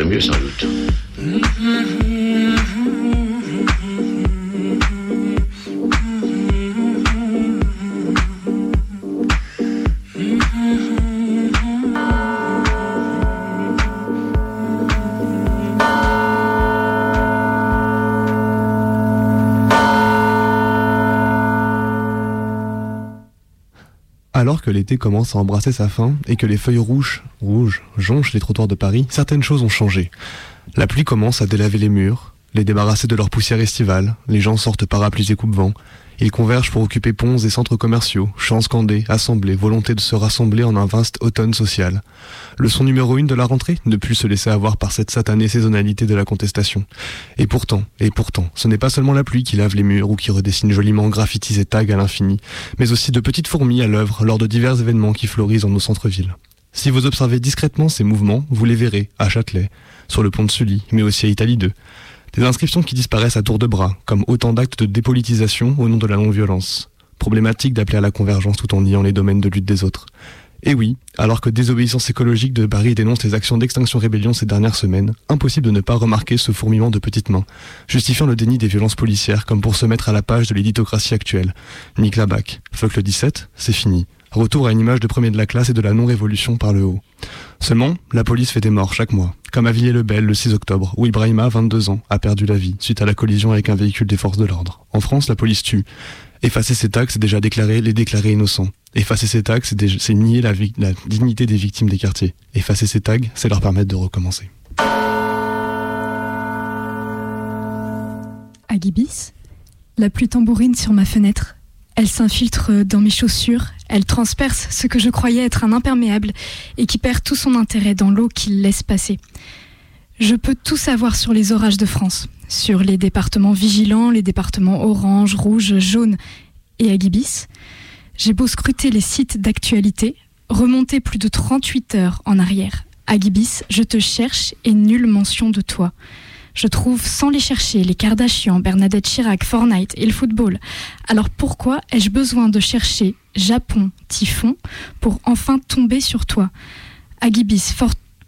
mieux sans doute. Alors que l'été commence à embrasser sa fin et que les feuilles rouges, rouges jonchent les trottoirs de Paris, certaines choses ont changé. La pluie commence à délaver les murs, les débarrasser de leur poussière estivale, les gens sortent parapluies et coupe-vent, ils convergent pour occuper ponts et centres commerciaux, chants scandés, assemblées, volonté de se rassembler en un vaste automne social. Leçon numéro une de la rentrée, ne plus se laisser avoir par cette satanée saisonnalité de la contestation. Et pourtant, et pourtant, ce n'est pas seulement la pluie qui lave les murs ou qui redessine joliment graffitis et tags à l'infini, mais aussi de petites fourmis à l'œuvre lors de divers événements qui fleurissent dans nos centres-villes. Si vous observez discrètement ces mouvements, vous les verrez à Châtelet, sur le pont de Sully, mais aussi à Italie 2. Des inscriptions qui disparaissent à tour de bras, comme autant d'actes de dépolitisation au nom de la non-violence. Problématique d'appeler à la convergence tout en niant les domaines de lutte des autres. Et oui, alors que Désobéissance écologique de Paris dénonce les actions d'extinction rébellion ces dernières semaines, impossible de ne pas remarquer ce fourmillement de petites mains, justifiant le déni des violences policières comme pour se mettre à la page de l'éditocratie actuelle. Nick Labac. Fuck le 17, c'est fini. Retour à une image de premier de la classe et de la non-révolution par le haut. Seulement, la police fait des morts chaque mois, comme à Villiers-le-Bel le 6 octobre, où Ibrahima, 22 ans, a perdu la vie suite à la collision avec un véhicule des forces de l'ordre. En France, la police tue. Effacer ces taxes, c'est déjà déclarer les déclarer innocents. Effacer ces taxes, c'est nier la dignité des victimes des quartiers. Effacer ces tags, c'est leur permettre de recommencer. Agibis. La pluie tambourine sur ma fenêtre. Elle s'infiltre dans mes chaussures, elle transperce ce que je croyais être un imperméable et qui perd tout son intérêt dans l'eau qu'il laisse passer. Je peux tout savoir sur les orages de France, sur les départements vigilants, les départements orange, rouge, jaune et Agibis. J'ai beau scruter les sites d'actualité, remonter plus de 38 heures en arrière. Agibis, je te cherche et nulle mention de toi. Je trouve sans les chercher les Kardashian, Bernadette Chirac, Fortnite et le football. Alors pourquoi ai-je besoin de chercher Japon, Typhon pour enfin tomber sur toi? Agibis,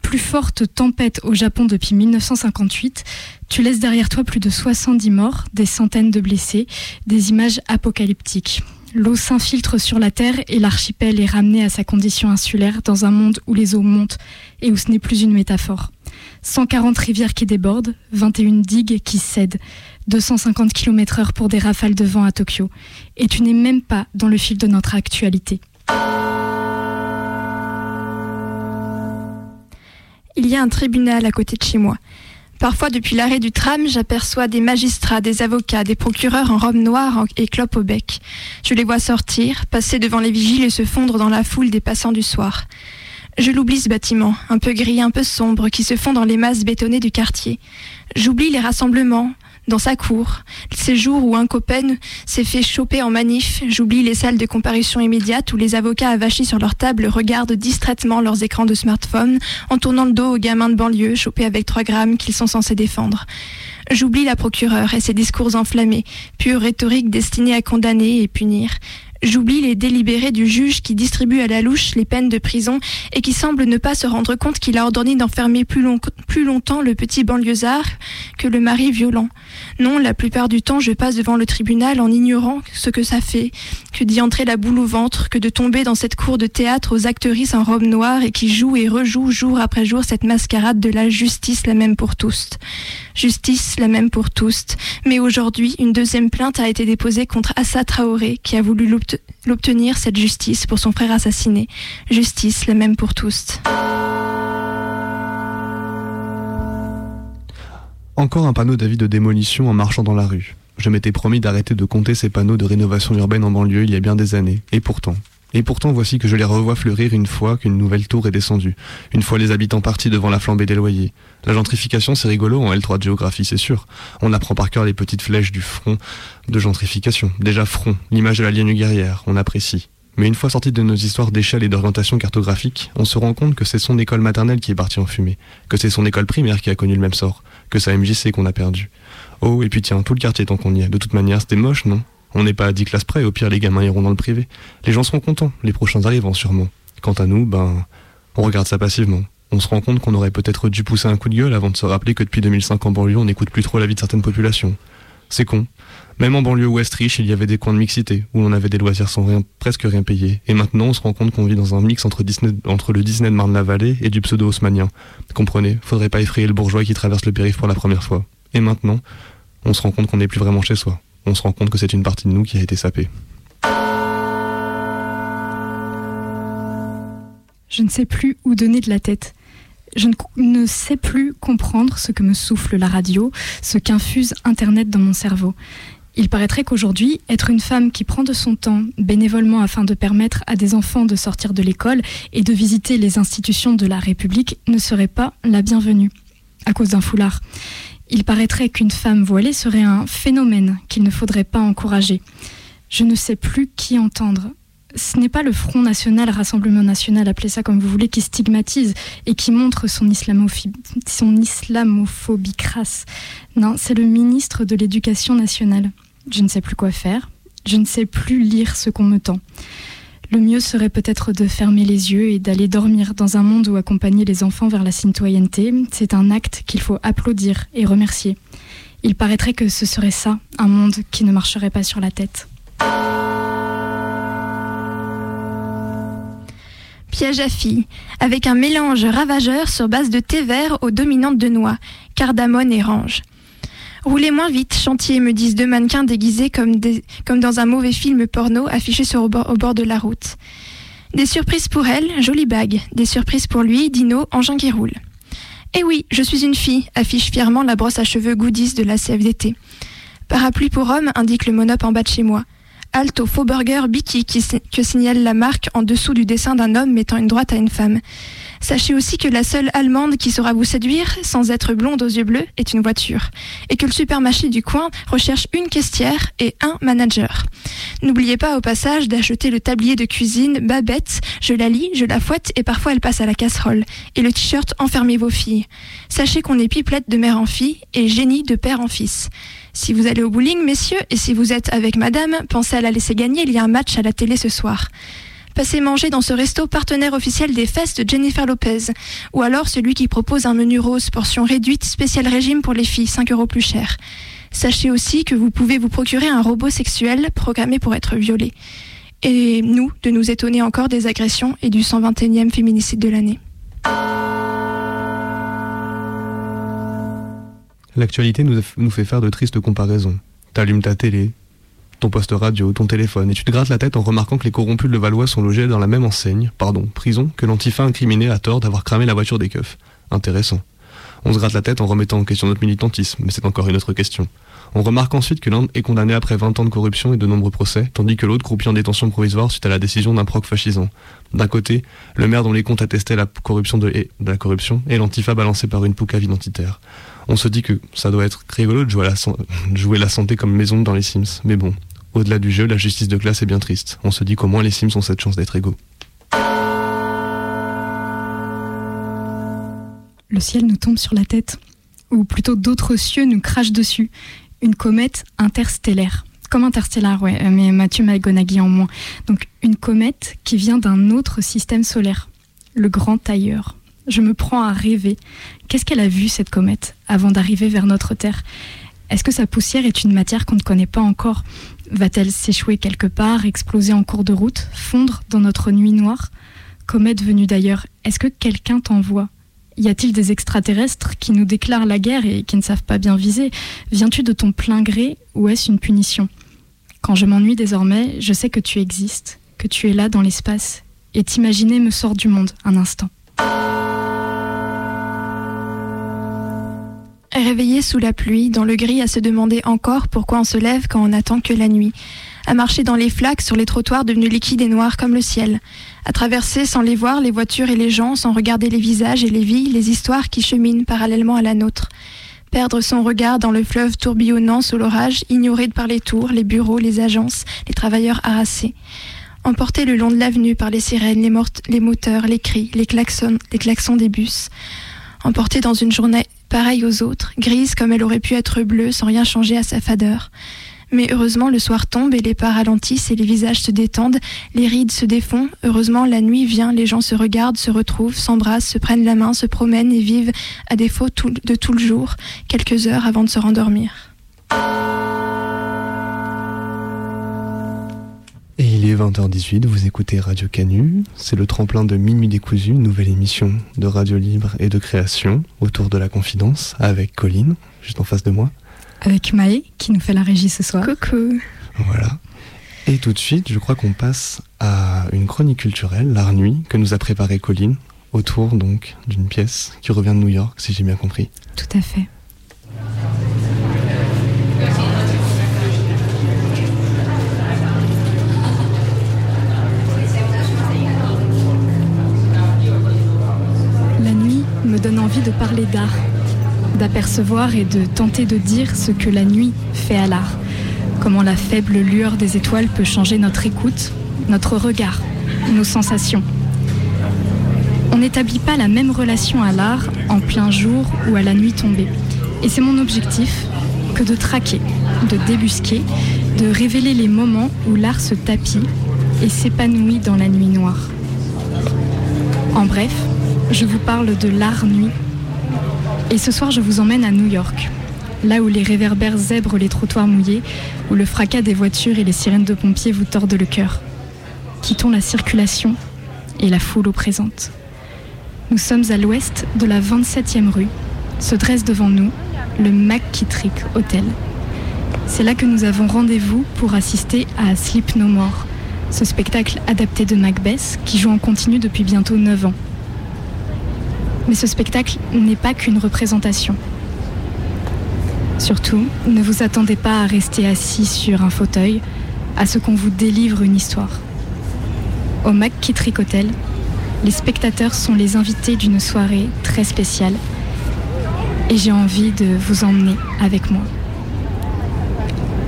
plus forte tempête au Japon depuis 1958, tu laisses derrière toi plus de 70 morts, des centaines de blessés, des images apocalyptiques. L'eau s'infiltre sur la Terre et l'archipel est ramené à sa condition insulaire dans un monde où les eaux montent et où ce n'est plus une métaphore. 140 rivières qui débordent, 21 digues qui cèdent, 250 km heure pour des rafales de vent à Tokyo. Et tu n'es même pas dans le fil de notre actualité. Il y a un tribunal à côté de chez moi. Parfois, depuis l'arrêt du tram, j'aperçois des magistrats, des avocats, des procureurs en robe noire et clope au bec. Je les vois sortir, passer devant les vigiles et se fondre dans la foule des passants du soir. Je l'oublie ce bâtiment, un peu gris, un peu sombre, qui se fond dans les masses bétonnées du quartier. J'oublie les rassemblements, dans sa cour, ces jours où un copain s'est fait choper en manif, j'oublie les salles de comparution immédiate où les avocats avachis sur leur table regardent distraitement leurs écrans de smartphone en tournant le dos aux gamins de banlieue chopés avec 3 grammes qu'ils sont censés défendre. J'oublie la procureure et ses discours enflammés, pure rhétorique destinée à condamner et punir. J'oublie les délibérés du juge qui distribue à la louche les peines de prison et qui semble ne pas se rendre compte qu'il a ordonné d'enfermer plus, plus longtemps le petit banlieusard que le mari violent. Non, la plupart du temps, je passe devant le tribunal en ignorant ce que ça fait, que d'y entrer la boule au ventre, que de tomber dans cette cour de théâtre aux actrices en robe noire et qui jouent et rejouent jour après jour cette mascarade de la justice la même pour tous. Justice la même pour tous. Mais aujourd'hui, une deuxième plainte a été déposée contre Assa Traoré qui a voulu l'obt- l'obtenir cette justice pour son frère assassiné. Justice la même pour tous. Encore un panneau d'avis de démolition en marchant dans la rue. Je m'étais promis d'arrêter de compter ces panneaux de rénovation urbaine en banlieue il y a bien des années, et pourtant, Et pourtant, voici que je les revois fleurir une fois qu'une nouvelle tour est descendue, une fois les habitants partis devant la flambée des loyers. La gentrification, c'est rigolo en L3 de géographie, c'est sûr. On apprend par cœur les petites flèches du front de gentrification. Déjà front, l'image de la ligne guerrière, on apprécie. Mais une fois sorti de nos histoires d'échelle et d'orientation cartographique, on se rend compte que c'est son école maternelle qui est partie en fumée, que c'est son école primaire qui a connu le même sort, que c'est MJC qu'on a perdu. Oh, et puis tiens, tout le quartier tant qu'on y est. De toute manière, c'était moche, non? On n'est pas à 10 classes près, au pire les gamins iront dans le privé. Les gens seront contents, les prochains arrivant sûrement. Quant à nous, ben, on regarde ça passivement. On se rend compte qu'on aurait peut-être dû pousser un coup de gueule avant de se rappeler que depuis 2005 en banlieue, on n'écoute plus trop la vie de certaines populations. C'est con. Même en banlieue ouest riche, il y avait des coins de mixité, où on avait des loisirs sans presque rien payer. Et maintenant, on se rend compte qu'on vit dans un mix entre, le Disney de Marne-la-Vallée et du pseudo-haussmanien. Comprenez, faudrait pas effrayer le bourgeois qui traverse le périph' pour la première fois. Et maintenant, on se rend compte qu'on n'est plus vraiment chez soi. On se rend compte que c'est une partie de nous qui a été sapée. Je ne sais plus où donner de la tête. Je ne, sais plus comprendre ce que me souffle la radio, ce qu'infuse Internet dans mon cerveau. Il paraîtrait qu'aujourd'hui, être une femme qui prend de son temps bénévolement afin de permettre à des enfants de sortir de l'école et de visiter les institutions de la République ne serait pas la bienvenue, à cause d'un foulard. Il paraîtrait qu'une femme voilée serait un phénomène qu'il ne faudrait pas encourager. Je ne sais plus qui entendre. Ce n'est pas le Front National, Rassemblement National, appelez ça comme vous voulez, qui stigmatise et qui montre son, islamophobie, crasse. Non, c'est le ministre de l'Éducation nationale. Je ne sais plus quoi faire. Je ne sais plus lire ce qu'on me tend. Le mieux serait peut-être de fermer les yeux et d'aller dormir dans un monde où accompagner les enfants vers la citoyenneté, c'est un acte qu'il faut applaudir et remercier. Il paraîtrait que ce serait ça, un monde qui ne marcherait pas sur la tête. Piège à filles, avec un mélange ravageur sur base de thé vert aux dominantes de noix, cardamone et range. Roulez moins vite, chantier, me disent deux mannequins déguisés comme, comme dans un mauvais film porno affiché sur au bord, au bord de la route. Des surprises pour elle, jolie bague. Des surprises pour lui, Dino, engin qui roule. Eh oui, je suis une fille, affiche fièrement la brosse à cheveux goodies de la CFDT. Parapluie pour homme, indique le monop en bas de chez moi. Alto faux burger Bicky qui, que signale la marque en dessous du dessin d'un homme mettant une droite à une femme. Sachez aussi que la seule allemande qui saura vous séduire, sans être blonde aux yeux bleus, est une voiture. Et que le supermarché du coin recherche une caissière et un manager. N'oubliez pas au passage d'acheter le tablier de cuisine Babette, je la lis, je la fouette et parfois elle passe à la casserole. Et le t-shirt Enfermez vos filles. Sachez qu'on est pipelette de mère en fille et génie de père en fils. Si vous allez au bowling, messieurs, et si vous êtes avec madame, pensez à la laisser gagner, il y a un match à la télé ce soir. Passez manger dans ce resto partenaire officiel des fesses de Jennifer Lopez. Ou alors celui qui propose un menu rose, portion réduite, spécial régime pour les filles, 5 euros plus cher. Sachez aussi que vous pouvez vous procurer un robot sexuel programmé pour être violé. Et nous, de nous étonner encore des agressions et du 121e féminicide de l'année. L'actualité nous, fait faire de tristes comparaisons. T'allumes ta télé, ton poste radio, ton téléphone, et tu te grattes la tête en remarquant que les corrompus de Levallois sont logés dans la même enseigne, pardon, prison, que l'antifa incriminé à tort d'avoir cramé la voiture des keufs. Intéressant. On se gratte la tête en remettant en question notre militantisme, mais c'est encore une autre question. On remarque ensuite que l'un est condamné après 20 ans de corruption et de nombreux procès, tandis que l'autre croupit en détention provisoire suite à la décision d'un proc fascisant. D'un côté, le maire dont les comptes attestaient la corruption de, de la corruption et l'antifa balancé par une poucave identitaire. On se dit que ça doit être rigolo de jouer, la, santé comme maison dans les Sims, mais bon, au-delà du jeu, la justice de classe est bien triste. On se dit qu'au moins les Sims ont cette chance d'être égaux. Le ciel nous tombe sur la tête, ou plutôt d'autres cieux nous crachent dessus. Une comète interstellaire. Comme interstellaire, ouais, mais Mathieu McGonaghy en moins. Donc une comète qui vient d'un autre système solaire, le grand tailleur. Je me prends à rêver. Qu'est-ce qu'elle a vu, cette comète, avant d'arriver vers notre Terre? Est-ce que sa poussière est une matière qu'on ne connaît pas encore? Va-t-elle s'échouer quelque part, exploser en cours de route, fondre dans notre nuit noire? Comète venue d'ailleurs, est-ce que quelqu'un t'envoie? Y a-t-il des extraterrestres qui nous déclarent la guerre et qui ne savent pas bien viser? Viens-tu de ton plein gré ou est-ce une punition? Quand je m'ennuie désormais, je sais que tu existes, que tu es là dans l'espace, et t'imaginer me sort du monde un instant. Réveillé sous la pluie, dans le gris, à se demander encore pourquoi on se lève quand on attend que la nuit. à marcher dans les flaques sur les trottoirs devenus liquides et noirs comme le ciel, à traverser sans les voir les voitures et les gens, sans regarder les visages et les vies, les histoires qui cheminent parallèlement à la nôtre, perdre son regard dans le fleuve tourbillonnant sous l'orage, ignoré par les tours, les bureaux, les agences, les travailleurs harassés, emporté le long de l'avenue par les sirènes, les, les moteurs, les cris, les klaxons, les klaxons des bus, emporté dans une journée pareille aux autres, grise comme elle aurait pu être bleue sans rien changer à sa fadeur. Mais heureusement, le soir tombe et les pas ralentissent et les visages se détendent, les rides se défont. Heureusement, la nuit vient, les gens se regardent, se retrouvent, s'embrassent, se prennent la main, se promènent et vivent, à défaut de tout le jour, quelques heures avant de se rendormir. Il est 20h18, vous écoutez Radio Canu. C'est le tremplin de Minuit décousu, nouvelle émission de radio libre et de création autour de la confidence avec Colline, juste en face de moi. Avec Maë, qui nous fait la régie ce soir. Coucou. Voilà. Et tout de suite, je crois qu'on passe à une chronique culturelle, l'art nuit, que nous a préparé Colline, autour donc d'une pièce qui revient de New York, si j'ai bien compris. Tout à fait. Donne envie de parler d'art, d'apercevoir et de tenter de dire ce que la nuit fait à l'art, comment la faible lueur des étoiles peut changer notre écoute, notre regard, nos sensations. On n'établit pas la même relation à l'art en plein jour ou à la nuit tombée. Et c'est mon objectif que de traquer, de débusquer, de révéler les moments où l'art se tapit et s'épanouit dans la nuit noire. En bref, je vous parle de l'art nuit. Et ce soir, je vous emmène à New York, là où les réverbères zèbrent les trottoirs mouillés, où le fracas des voitures et les sirènes de pompiers vous tordent le cœur. Quittons la circulation et la foule au présente. Nous sommes à l'ouest de la 27e rue. Se dresse devant nous le McKittrick Hotel. C'est là que nous avons rendez-vous pour assister à Sleep No More, ce spectacle adapté de Macbeth qui joue en continu depuis bientôt 9 ans. Mais ce spectacle n'est pas qu'une représentation. Surtout, ne vous attendez pas à rester assis sur un fauteuil, à ce qu'on vous délivre une histoire. Au McKittrick Hotel, les spectateurs sont les invités d'une soirée très spéciale et j'ai envie de vous emmener avec moi.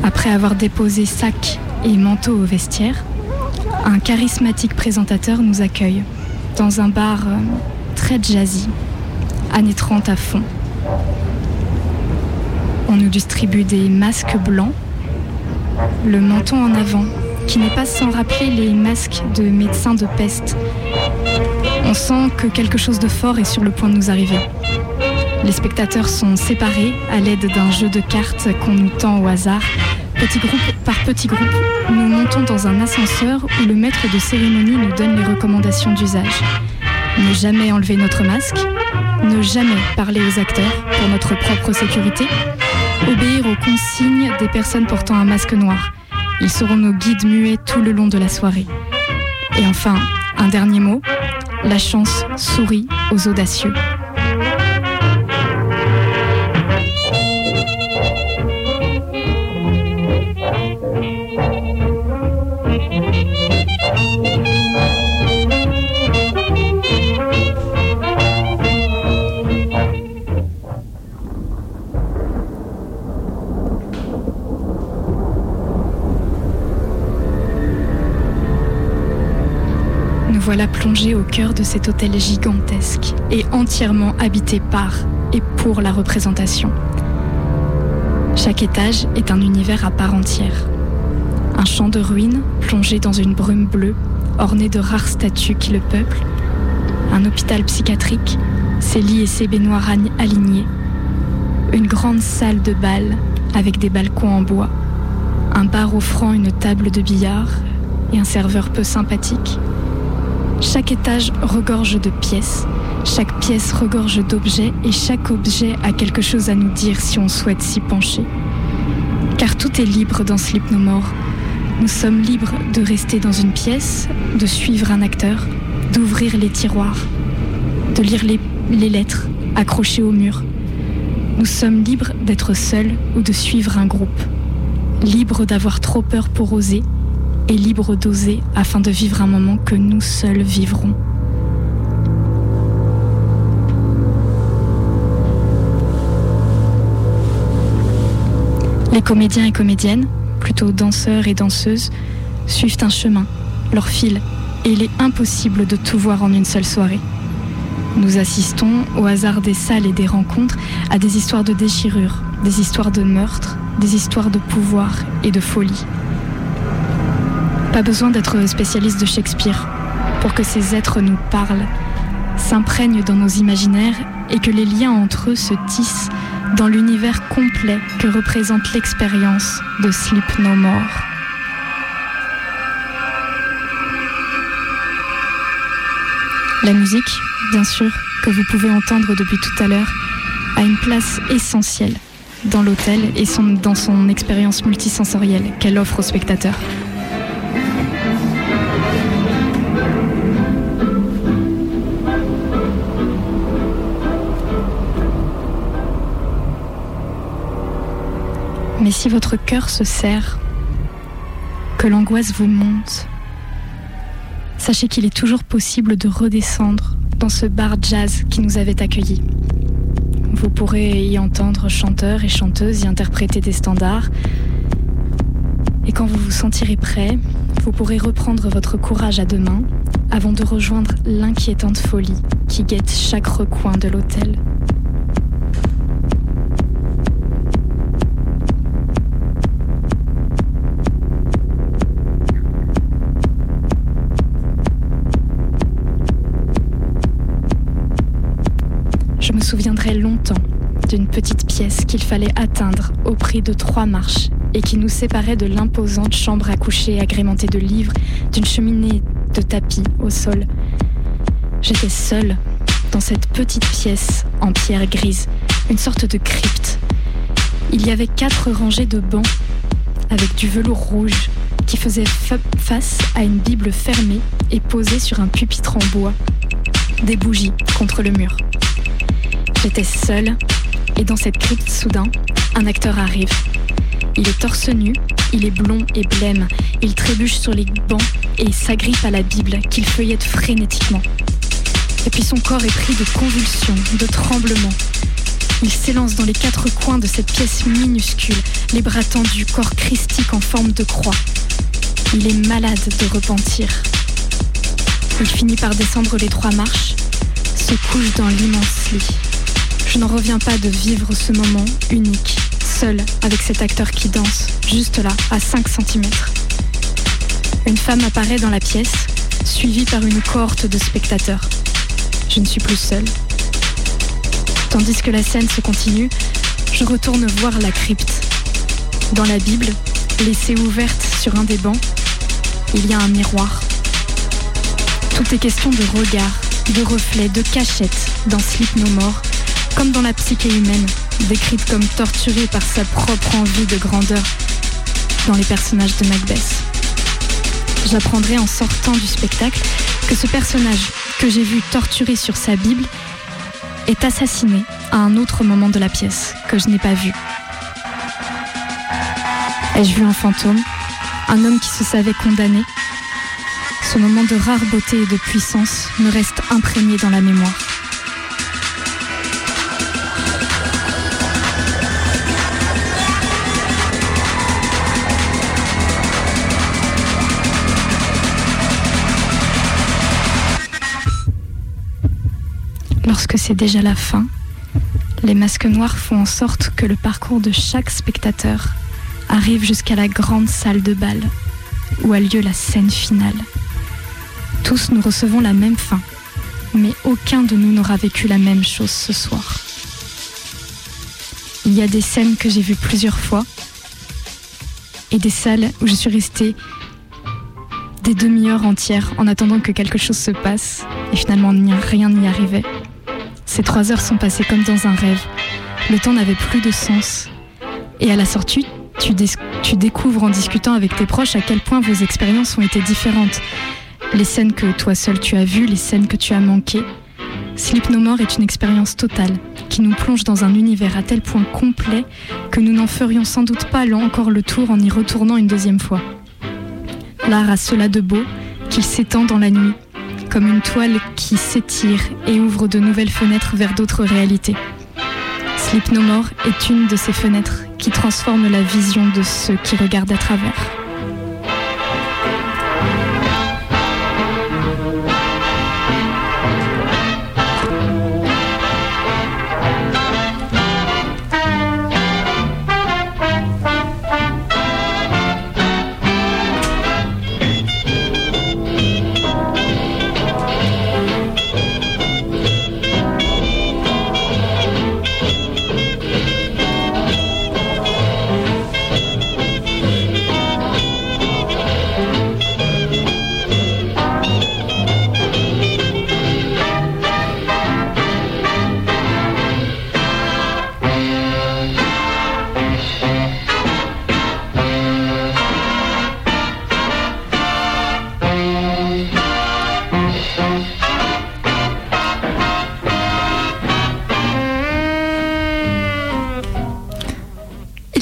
Après avoir déposé sac et manteau au vestiaire, un charismatique présentateur nous accueille dans un bar euh, très jazzy, années 30 à fond. On nous distribue des masques blancs, le menton en avant, qui n'est pas sans rappeler les masques de médecins de peste. On sent que quelque chose de fort est sur le point de nous arriver. Les spectateurs sont séparés à l'aide d'un jeu de cartes qu'on nous tend au hasard. Petit groupe par petit groupe, nous montons dans un ascenseur où le maître de cérémonie nous donne les recommandations d'usage ne jamais enlever notre masque, ne jamais parler aux acteurs pour notre propre sécurité, obéir aux consignes des personnes portant un masque noir. Ils seront nos guides muets tout le long de la soirée. Et enfin, un dernier mot, la chance sourit aux audacieux. Au cœur de cet hôtel gigantesque et entièrement habité par et pour la représentation. Chaque étage est un univers à part entière. Un champ de ruines plongé dans une brume bleue, orné de rares statues qui le peuplent. Un hôpital psychiatrique, ses lits et ses baignoires alignés. Une grande salle de bal avec des balcons en bois. Un bar offrant une table de billard et un serveur peu sympathique. Chaque étage regorge de pièces, chaque pièce regorge d'objets et chaque objet a quelque chose à nous dire si on souhaite s'y pencher. Car tout est libre dans Sleep No More. Nous sommes libres de rester dans une pièce, de suivre un acteur, d'ouvrir les tiroirs, de lire les, lettres accrochées au mur. Nous sommes libres d'être seuls ou de suivre un groupe. libre d'avoir trop peur pour oser, et libre d'oser afin de vivre un moment que nous seuls vivrons. Les comédiens et comédiennes, plutôt danseurs et danseuses, suivent un chemin, leur fil, et il est impossible de tout voir en une seule soirée. Nous assistons, au hasard des salles et des rencontres, à des histoires de déchirure, des histoires de meurtre, des histoires de pouvoir et de folie. Pas besoin d'être spécialiste de Shakespeare pour que ces êtres nous parlent, s'imprègnent dans nos imaginaires et que les liens entre eux se tissent dans l'univers complet que représente l'expérience de Sleep No More. La musique, bien sûr, que vous pouvez entendre depuis tout à l'heure, a une place essentielle dans l'hôtel et dans son expérience multisensorielle qu'elle offre aux spectateurs. Mais si votre cœur se serre, que l'angoisse vous monte, sachez qu'il est toujours possible de redescendre dans ce bar jazz qui nous avait accueillis. Vous pourrez y entendre chanteurs et chanteuses y interpréter des standards. Et quand vous vous sentirez prêt, vous pourrez reprendre votre courage à deux mains avant de rejoindre l'inquiétante folie qui guette chaque recoin de l'hôtel. Souviendrai longtemps d'une petite pièce qu'il fallait atteindre au prix de trois marches et qui nous séparait de l'imposante chambre à coucher agrémentée de livres, d'une cheminée de tapis au sol. J'étais seule dans cette petite pièce en pierre grise, une sorte de crypte. Il y avait quatre rangées de bancs avec du velours rouge qui faisaient face à une Bible fermée et posée sur un pupitre en bois. Des bougies contre le mur. J'étais seule et dans cette crypte soudain, un acteur arrive. Il est torse nu, il est blond et blême, il trébuche sur les bancs et s'agrippe à la Bible qu'il feuillette frénétiquement. Et puis son corps est pris de convulsions, de tremblements. Il s'élance dans les quatre coins de cette pièce minuscule, les bras tendus, corps christique en forme de croix. Il est malade de repentir. Il finit par descendre les trois marches, se couche dans l'immense lit. Je n'en reviens pas de vivre ce moment unique, seul avec cet acteur qui danse, juste là, à 5 cm. Une femme apparaît dans la pièce, suivie par une cohorte de spectateurs. Je ne suis plus seule. Tandis que la scène se continue, je retourne voir la crypte. Dans la Bible, laissée ouverte sur un des bancs, il y a un miroir. Tout est question de regard, de reflet, de cachette dans Sleep No More comme dans la psyché humaine, décrite comme torturée par sa propre envie de grandeur dans les personnages de Macbeth. J'apprendrai en sortant du spectacle que ce personnage que j'ai vu torturé sur sa Bible est assassiné à un autre moment de la pièce que je n'ai pas vu. Ai-je vu un fantôme? Un homme qui se savait condamné? Ce moment de rare beauté et de puissance me reste imprégné dans la mémoire. Lorsque c'est déjà la fin, les masques noirs font en sorte que le parcours de chaque spectateur arrive jusqu'à la grande salle de bal, où a lieu la scène finale. Tous nous recevons la même fin, mais aucun de nous n'aura vécu la même chose ce soir. Il y a des scènes que j'ai vues plusieurs fois et des salles où je suis restée des demi-heures entières en attendant que quelque chose se passe et finalement rien n'y arrivait. Ces trois heures sont passées comme dans un rêve. Le temps n'avait plus de sens. Et à la sortie, tu, découvres en discutant avec tes proches à quel point vos expériences ont été différentes. Les scènes que toi seul tu as vues, les scènes que tu as manquées. Sleep No More est une expérience totale qui nous plonge dans un univers à tel point complet que nous n'en ferions sans doute pas encore le tour en y retournant une deuxième fois. L'art a cela de beau qu'il s'étend dans la nuit, comme une toile qui s'étire et ouvre de nouvelles fenêtres vers d'autres réalités. Sleep No More est une de ces fenêtres qui transforme la vision de ceux qui regardent à travers.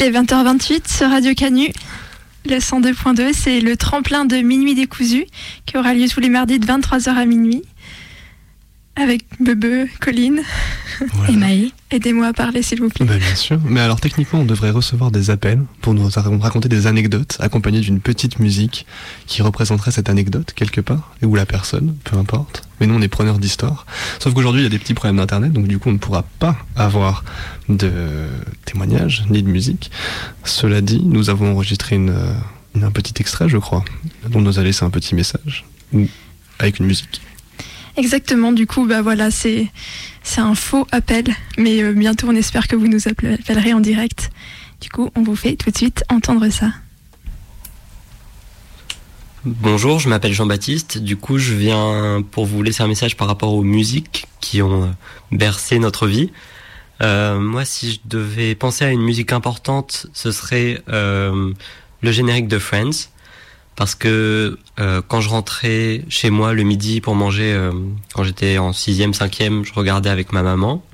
Est 20h28 sur Radio Canu. Le 102.2, c'est le tremplin de Minuit décousu qui aura lieu tous les mardis de 23h à minuit. Avec Bebe, Colline. Et Maë. Aidez-moi à parler, s'il vous plaît. Bah, bien sûr. Mais alors, techniquement, on devrait recevoir des appels pour nous raconter des anecdotes accompagnées d'une petite musique qui représenterait cette anecdote quelque part, ou la personne, peu importe. Mais nous, on est preneurs d'histoire. Sauf qu'aujourd'hui, il y a des petits problèmes d'internet, donc du coup, on ne pourra pas avoir de témoignages ni de musique. Cela dit, nous avons enregistré une- un petit extrait, je crois, dont nous a laissé un petit message, ou avec une musique. Exactement, du coup, bah voilà, c'est un faux appel, mais euh, bientôt on espère que vous nous appel- appellerez en direct. Du coup, on vous fait tout de suite entendre ça. Bonjour, je m'appelle Jean-Baptiste. Du coup, je viens pour vous laisser un message par rapport aux musiques qui ont euh, bercé notre vie. Euh, moi, si je devais penser à une musique importante, ce serait le générique de Friends. Parce que euh, quand je rentrais chez moi le midi pour manger, euh, quand j'étais en sixième, cinquième, je regardais avec ma maman.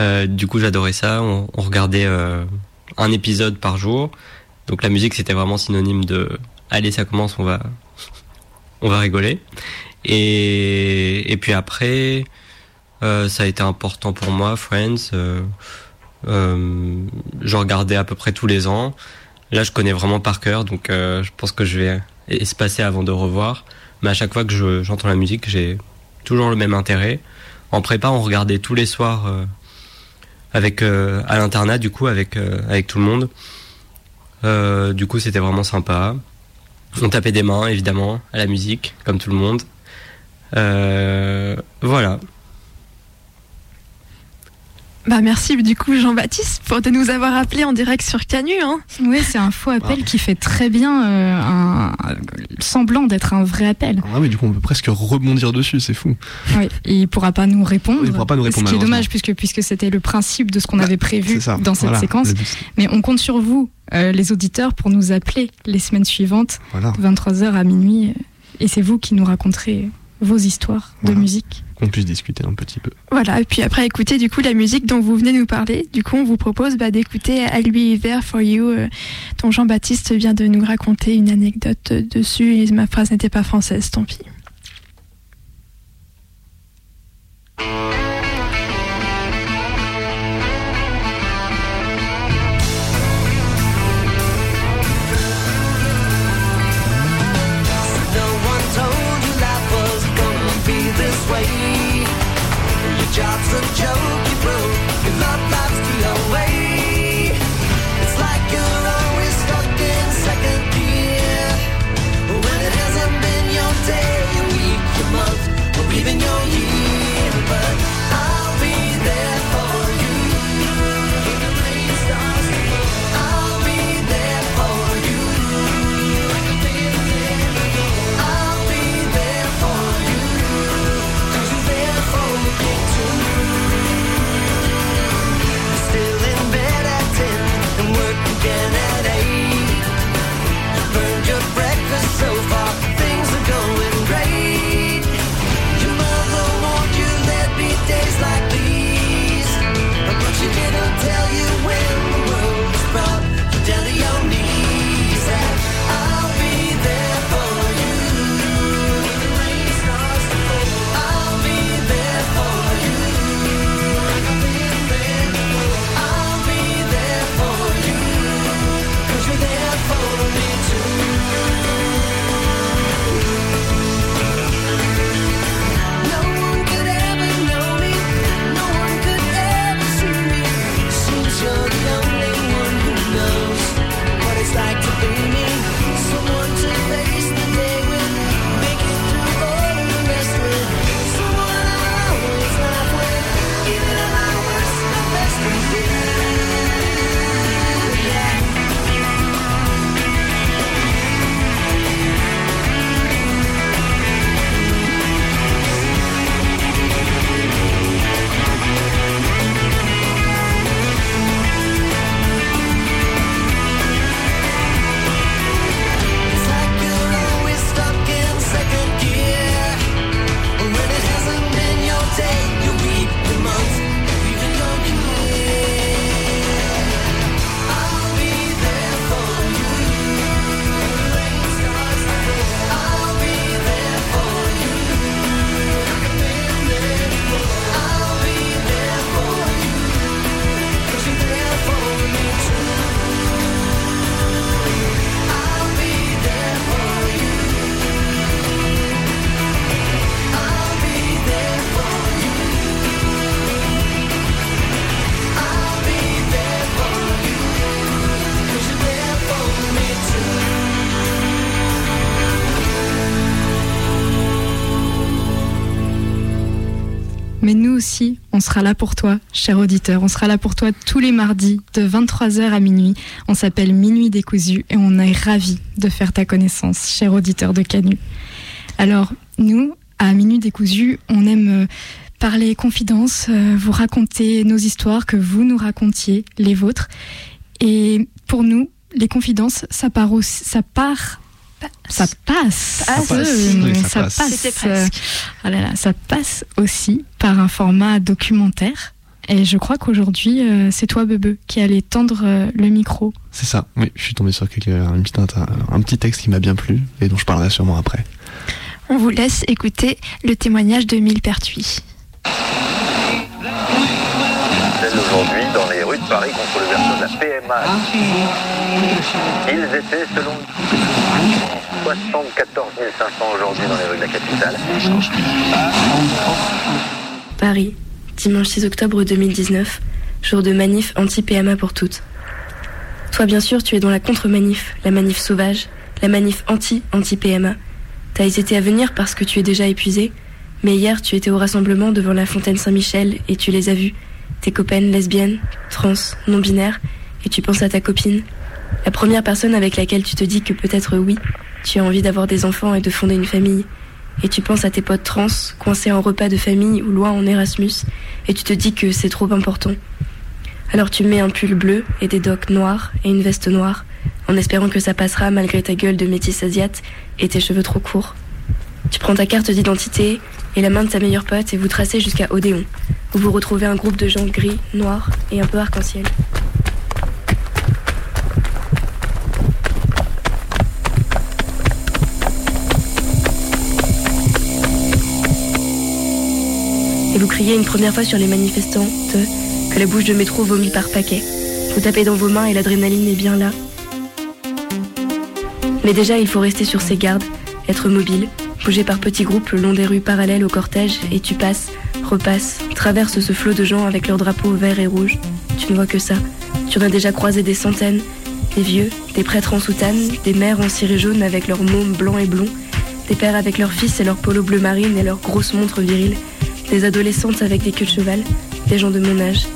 Euh, du coup, j'adorais ça. On, on regardait euh, un épisode par jour. Donc la musique, c'était vraiment synonyme de allez, ça commence, on va, on va rigoler. Et, et puis après, euh, ça a été important pour moi, Friends. Euh, je regardais à peu près tous les ans. Là, je connais vraiment par cœur, donc euh, je pense que je vais espacer avant de revoir. Mais à chaque fois que je- j'entends la musique, j'ai toujours le même intérêt. En prépa, on regardait tous les soirs euh, avec euh, à l'internat, du coup, avec euh, avec tout le monde. Euh, du coup, c'était vraiment sympa. On tapait des mains, évidemment, à la musique, comme tout le monde. Euh, voilà. Bah merci du coup Jean-Baptiste pour de nous avoir appelé en direct sur Canu. Hein. Oui, c'est un faux appel qui fait très bien euh, un semblant d'être un vrai appel. Ah oui, du coup, on peut presque rebondir dessus, c'est fou. Oui, et il pourra pas nous répondre. Il pourra pas nous répondre, Ce qui est dommage puisque puisque c'était le principe de ce qu'on Bah, avait prévu ça. dans cette Voilà, séquence. Mais on compte sur vous, euh, les auditeurs, pour nous appeler les semaines suivantes, Voilà, de 23h à minuit, euh, et c'est vous qui nous raconterez vos histoires Voilà. de musique. Puisse discuter un petit peu. Voilà, et puis après écouter du coup la musique dont vous venez nous parler. Du coup, on vous propose bah, d'écouter I Will Be There For You, euh, dont Jean-Baptiste vient de nous raconter une anecdote dessus. Ma phrase n'était pas française, tant pis. Job's a joke, on sera là pour toi, cher auditeur. On sera là pour toi tous les mardis de 23h à minuit. On s'appelle Minuit décousu et on est ravis de faire ta connaissance, cher auditeur de Canu. Alors, nous, à Minuit décousu, on aime euh, parler confidence, euh, vous raconter nos histoires, que vous nous racontiez les vôtres. Et pour nous, les confidences, ça part aussi, ça part ça passe. Passe. Ça passe. Euh, Oui, ça ça passe. Ah là là, ça passe aussi par un format documentaire. Et je crois qu'aujourd'hui, euh, c'est toi, Bebe, qui allais tendre euh, le micro. C'est ça, oui, je suis tombé sur quelque- un, petit, un petit texte qui m'a bien plu et dont je parlerai sûrement après. On vous laisse écouter le témoignage de Millepertuis. Aujourd'hui dans les rues de Paris contre le la PMA. Ils étaient, selon 74 500 aujourd'hui dans les rues de la capitale. Paris, dimanche 6 octobre 2019, jour de manif anti-PMA pour toutes. Toi, bien sûr, tu es dans la contre-manif, la manif sauvage, la manif anti-anti-PMA. T'as hésité à venir parce que tu es déjà épuisé, mais hier, tu étais au rassemblement devant la fontaine Saint-Michel et tu les as vus, tes copaines lesbiennes, trans, non-binaires, et tu penses à ta copine, la première personne avec laquelle tu te dis que peut-être oui, tu as envie d'avoir des enfants et de fonder une famille. Et tu penses à tes potes trans, coincés en repas de famille ou loin en Erasmus, et tu te dis que c'est trop important. Alors tu mets un pull bleu et des docks noirs et une veste noire, en espérant que ça passera malgré ta gueule de métis asiate et tes cheveux trop courts. Tu prends ta carte d'identité et la main de ta meilleure pote et vous tracez jusqu'à Odéon, où vous retrouvez un groupe de gens gris, noirs et un peu arc-en-ciel. et vous criez une première fois sur les manifestants que la bouche de métro vomit par paquet. Vous tapez dans vos mains et l'adrénaline est bien là. Mais déjà, il faut rester sur ses gardes, être mobile, bouger par petits groupes le long des rues parallèles au cortège et tu passes, repasses, traverses ce flot de gens avec leurs drapeaux verts et rouges. Tu ne vois que ça. Tu en as déjà croisé des centaines, des vieux, des prêtres en soutane, des mères en ciré jaune avec leurs mômes blancs et blonds, des pères avec leurs fils et leurs polos bleu marine et leurs grosses montres viriles, des adolescentes avec des queues de cheval, des gens de mon âge,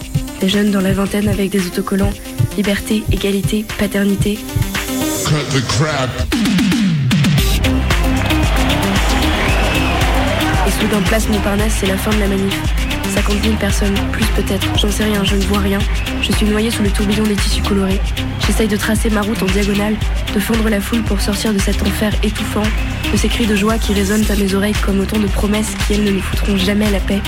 des jeunes dans la vingtaine avec des autocollants, liberté, égalité, paternité. Soudain, place Montparnasse, c'est la fin de la manif. 50 000 personnes, plus peut-être, j'en sais rien, je ne vois rien. Je suis noyée sous le tourbillon des tissus colorés. J'essaye de tracer ma route en diagonale, de fondre la foule pour sortir de cet enfer étouffant, de ces cris de joie qui résonnent à mes oreilles comme autant de promesses qui, elles, ne nous foutront jamais la paix.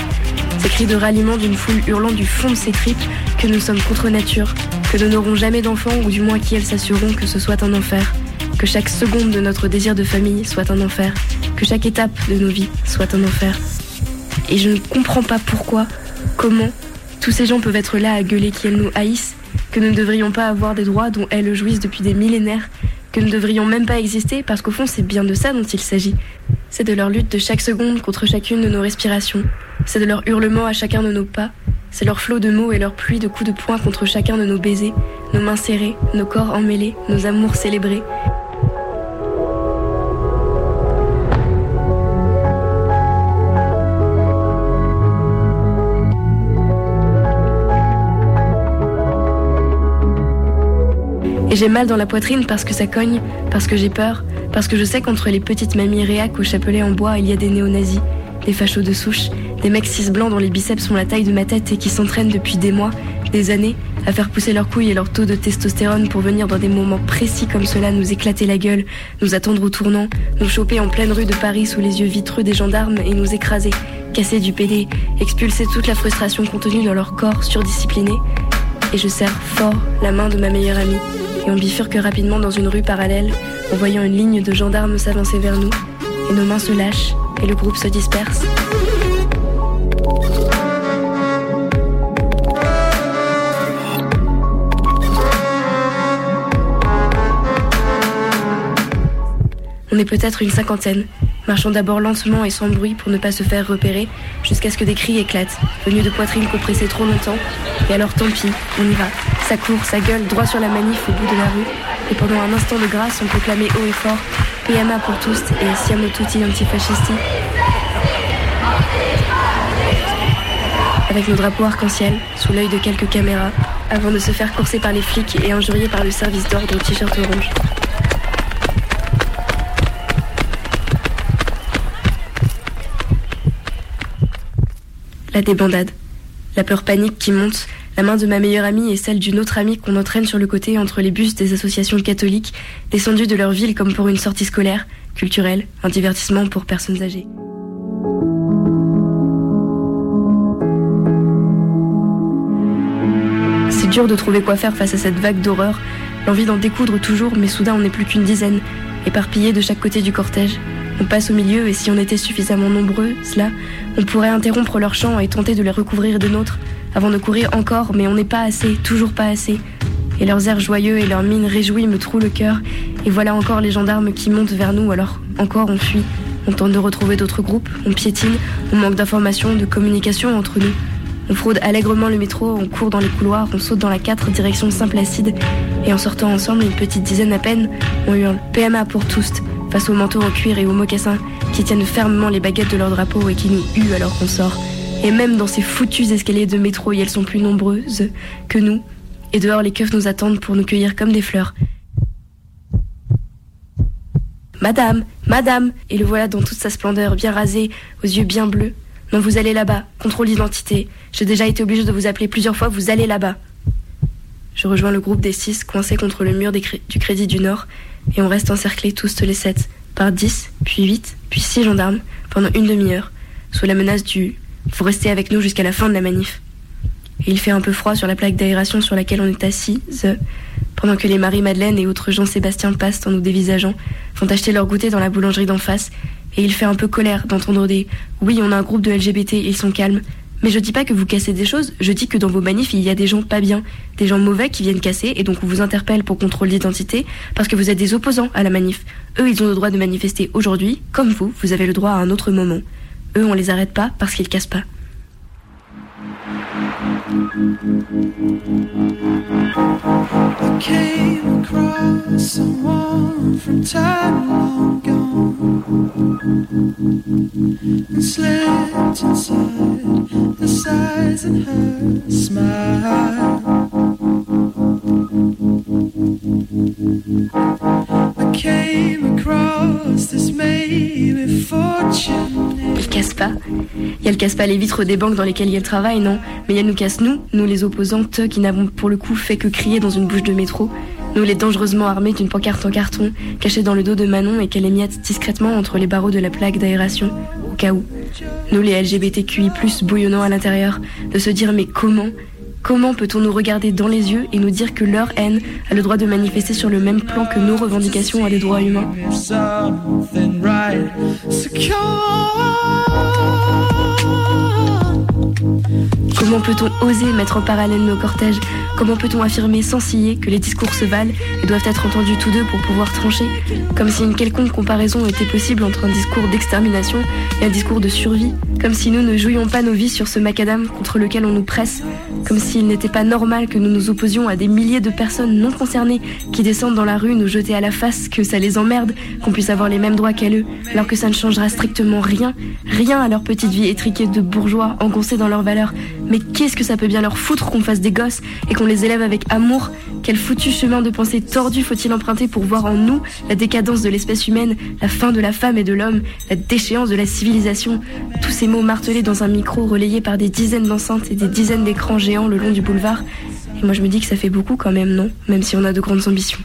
Ces cris de ralliement d'une foule hurlant du fond de ses tripes que nous sommes contre nature, que nous n'aurons jamais d'enfants ou du moins qui, elles, s'assureront que ce soit un enfer. Que chaque seconde de notre désir de famille soit un enfer. Que chaque étape de nos vies soit un enfer. Et je ne comprends pas pourquoi, comment, tous ces gens peuvent être là à gueuler qu'elles nous haïssent, que nous ne devrions pas avoir des droits dont elles jouissent depuis des millénaires, que nous ne devrions même pas exister parce qu'au fond c'est bien de ça dont il s'agit. C'est de leur lutte de chaque seconde contre chacune de nos respirations. C'est de leur hurlement à chacun de nos pas. C'est leur flot de mots et leur pluie de coups de poing contre chacun de nos baisers, nos mains serrées, nos corps emmêlés, nos amours célébrés. J'ai mal dans la poitrine parce que ça cogne, parce que j'ai peur, parce que je sais qu'entre les petites mamies réac au chapelet en bois, il y a des néo-nazis, des fachos de souche, des mecs cis blancs dont les biceps sont la taille de ma tête et qui s'entraînent depuis des mois, des années, à faire pousser leurs couilles et leur taux de testostérone pour venir dans des moments précis comme cela nous éclater la gueule, nous attendre au tournant, nous choper en pleine rue de Paris sous les yeux vitreux des gendarmes et nous écraser, casser du PD, expulser toute la frustration contenue dans leur corps surdiscipliné. Et je serre fort la main de ma meilleure amie. Et on bifurque rapidement dans une rue parallèle en voyant une ligne de gendarmes s'avancer vers nous. Et nos mains se lâchent et le groupe se disperse. On est peut-être une cinquantaine, marchant d'abord lentement et sans bruit pour ne pas se faire repérer, jusqu'à ce que des cris éclatent, venus de poitrines compressées trop longtemps. Et alors tant pis, on y va. Ça court, ça gueule, droit sur la manif au bout de la rue. Et pendant un instant de grâce, on proclamait haut et fort PMA pour tous et Siamo tutti antifascisti. avec nos drapeaux arc-en-ciel, sous l'œil de quelques caméras, avant de se faire courser par les flics et injurier par le service d'ordre au t-shirt orange. La débandade. La peur panique qui monte, la main de ma meilleure amie et celle d'une autre amie qu'on entraîne sur le côté entre les bus des associations catholiques, descendues de leur ville comme pour une sortie scolaire, culturelle, un divertissement pour personnes âgées. C'est dur de trouver quoi faire face à cette vague d'horreur, l'envie d'en découdre toujours, mais soudain on n'est plus qu'une dizaine, éparpillés de chaque côté du cortège. On passe au milieu et si on était suffisamment nombreux, cela, on pourrait interrompre leur chant et tenter de les recouvrir de nôtres, avant de courir encore, mais on n'est pas assez, toujours pas assez. Et leurs airs joyeux et leurs mines réjouies me trouent le cœur, et voilà encore les gendarmes qui montent vers nous, alors encore on fuit. On tente de retrouver d'autres groupes, on piétine, on manque d'informations, de communication entre nous. On fraude allègrement le métro, on court dans les couloirs, on saute dans la 4 direction Saint-Placide, et en sortant ensemble, une petite dizaine à peine, on hurle PMA pour tous, face aux manteaux en cuir et aux mocassins qui tiennent fermement les baguettes de leur drapeau et qui nous huent alors qu'on sort. Et même dans ces foutus escaliers de métro, elles sont plus nombreuses que nous, et dehors les keufs nous attendent pour nous cueillir comme des fleurs. Madame, madame, et le voilà dans toute sa splendeur, bien rasé, aux yeux bien bleus. Non, vous allez là-bas, contrôle d'identité. J'ai déjà été obligée de vous appeler plusieurs fois, vous allez là-bas. Je rejoins le groupe des six coincés contre le mur du Crédit du Nord, et on reste encerclés tous les sept, par dix, puis huit, puis six gendarmes, pendant une demi-heure, sous la menace du faut rester avec nous jusqu'à la fin de la manif. Et il fait un peu froid sur la plaque d'aération sur laquelle on est assise, pendant que les Marie-Madeleine et autres Jean-Sébastien passent en nous dévisageant, font acheter leur goûter dans la boulangerie d'en face, et il fait un peu colère d'entendre des oui, on a un groupe de LGBT, ils sont calmes. Mais je dis pas que vous cassez des choses, je dis que dans vos manifs, il y a des gens pas bien, des gens mauvais qui viennent casser, et donc on vous interpelle pour contrôle d'identité, parce que vous êtes des opposants à la manif. Eux, ils ont le droit de manifester aujourd'hui, comme vous, vous avez le droit à un autre moment. Eux, on les arrête pas parce qu'ils cassent pas. Someone from time sighs in her smile. I came across this maybe fortune. Ils cassent pas. Et elles cassent pas les vitres des banques dans lesquelles elles travaillent, non. Mais elles nous cassent nous, nous les opposantes qui n'avons pour le coup fait que crier dans une bouche de métro. Nous les dangereusement armés d'une pancarte en carton, cachée dans le dos de Manon et qu'elle émiette discrètement entre les barreaux de la plaque d'aération, au cas où. Nous les LGBTQI+, bouillonnant à l'intérieur, de se dire mais comment? Comment peut-on nous regarder dans les yeux et nous dire que leur haine a le droit de manifester sur le même plan que nos revendications à des droits humains? Comment peut-on oser mettre en parallèle nos cortèges Comment peut-on affirmer sans ciller que les discours se valent et doivent être entendus tous deux pour pouvoir trancher Comme si une quelconque comparaison était possible entre un discours d'extermination et un discours de survie Comme si nous ne jouions pas nos vies sur ce macadam contre lequel on nous presse Comme s'il n'était pas normal que nous nous opposions à des milliers de personnes non concernées qui descendent dans la rue nous jeter à la face que ça les emmerde, qu'on puisse avoir les mêmes droits qu'elles eux, alors que ça ne changera strictement rien, rien à leur petite vie étriquée de bourgeois engoncés dans leurs valeurs. Mais qu'est-ce que ça peut bien leur foutre qu'on fasse des gosses et qu'on les élève avec amour? Quel foutu chemin de pensée tordu faut-il emprunter pour voir en nous la décadence de l'espèce humaine, la fin de la femme et de l'homme, la déchéance de la civilisation? Tous ces mots martelés dans un micro relayé par des dizaines d'enceintes et des dizaines d'écrans géants le long du boulevard. Et moi je me dis que ça fait beaucoup quand même, non? Même si on a de grandes ambitions.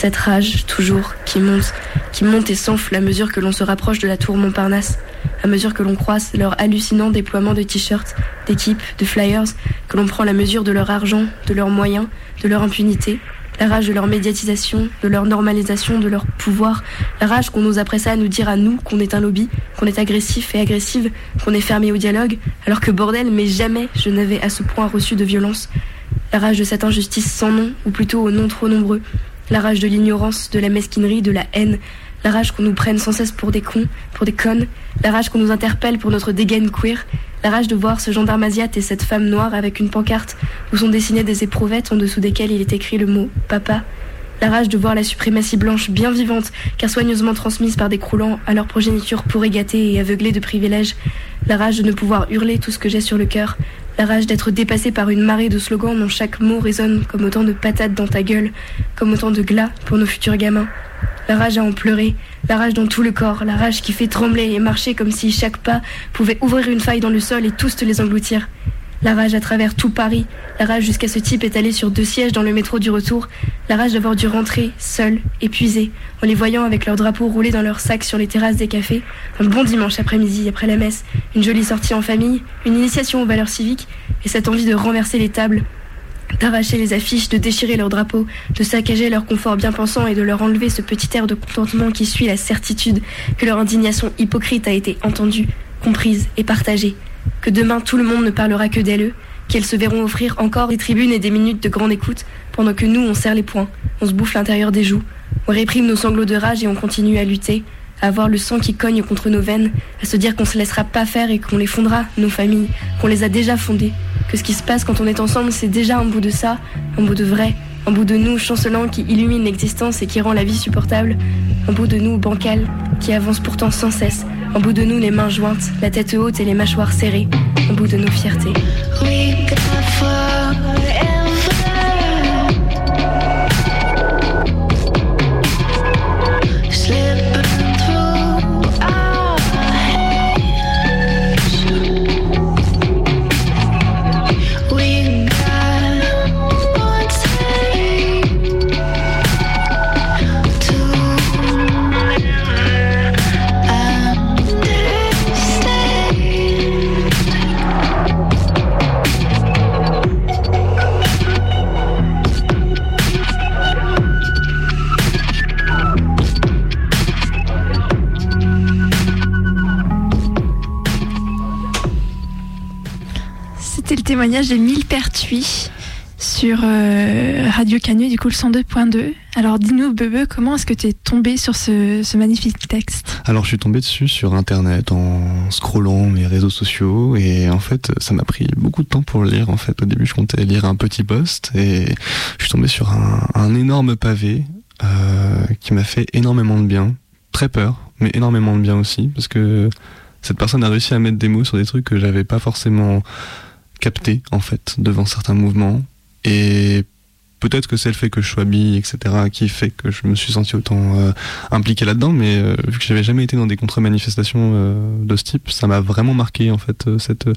Cette rage, toujours, qui monte, qui monte et s'enfle à mesure que l'on se rapproche de la tour Montparnasse, à mesure que l'on croise leur hallucinant déploiement de t-shirts, d'équipes, de flyers, que l'on prend la mesure de leur argent, de leurs moyens, de leur impunité, la rage de leur médiatisation, de leur normalisation, de leur pouvoir, la rage qu'on ose après ça nous dire à nous qu'on est un lobby, qu'on est agressif et agressive, qu'on est fermé au dialogue, alors que bordel, mais jamais je n'avais à ce point reçu de violence. La rage de cette injustice sans nom, ou plutôt aux noms trop nombreux, la rage de l'ignorance, de la mesquinerie, de la haine, la rage qu'on nous prenne sans cesse pour des cons, pour des connes, la rage qu'on nous interpelle pour notre dégaine queer, la rage de voir ce gendarme asiate et cette femme noire avec une pancarte où sont dessinées des éprouvettes en dessous desquelles il est écrit le mot papa, La rage de voir la suprématie blanche bien vivante, car soigneusement transmise par des croulants à leur progéniture pourrie gâtée et aveuglée de privilèges. La rage de ne pouvoir hurler tout ce que j'ai sur le cœur. La rage d'être dépassé par une marée de slogans dont chaque mot résonne comme autant de patates dans ta gueule, comme autant de glas pour nos futurs gamins. La rage à en pleurer, la rage dans tout le corps, la rage qui fait trembler et marcher comme si chaque pas pouvait ouvrir une faille dans le sol et tous te les engloutir. La rage à travers tout Paris, la rage jusqu'à ce type étalé sur deux sièges dans le métro du retour, la rage d'avoir dû rentrer, seul, épuisé, en les voyant avec leurs drapeaux roulés dans leurs sacs sur les terrasses des cafés, un bon dimanche après-midi après la messe, une jolie sortie en famille, une initiation aux valeurs civiques, et cette envie de renverser les tables, d'arracher les affiches, de déchirer leurs drapeaux, de saccager leur confort bien pensant et de leur enlever ce petit air de contentement qui suit la certitude que leur indignation hypocrite a été entendue, comprise et partagée, que demain tout le monde ne parlera que d'elle, qu'elles se verront offrir encore des tribunes et des minutes de grande écoute, pendant que nous on serre les poings, on se bouffe l'intérieur des joues, on réprime nos sanglots de rage et on continue à lutter, à avoir le sang qui cogne contre nos veines, à se dire qu'on se laissera pas faire et qu'on les fondera, nos familles, qu'on les a déjà fondées, que ce qui se passe quand on est ensemble, c'est déjà un bout de ça, un bout de vrai, un bout de nous chancelant qui illumine l'existence et qui rend la vie supportable, un bout de nous bancal qui avance pourtant sans cesse, un bout de nous les mains jointes, la tête haute et les mâchoires serrées, un bout de nos fiertés. Témoignage de Mille Pertuis sur euh, Radio Canu, du coup le 102.2. Alors dis-nous, Bebe, comment est-ce que tu es tombé sur ce, magnifique texte? Alors je suis tombé dessus sur internet en scrollant mes réseaux sociaux et en fait ça m'a pris beaucoup de temps pour le lire. En fait au début je comptais lire un petit post et je suis tombé sur un, un énorme pavé euh, qui m'a fait énormément de bien, très peur, mais énormément de bien aussi parce que cette personne a réussi à mettre des mots sur des trucs que j'avais pas forcément capté en fait devant certains mouvements. Et peut-être que c'est le fait que je sois bi etc qui fait que je me suis senti autant euh, impliqué là-dedans mais euh, vu que j'avais jamais été dans des contre-manifestations euh, de ce type ça m'a vraiment marqué en fait cette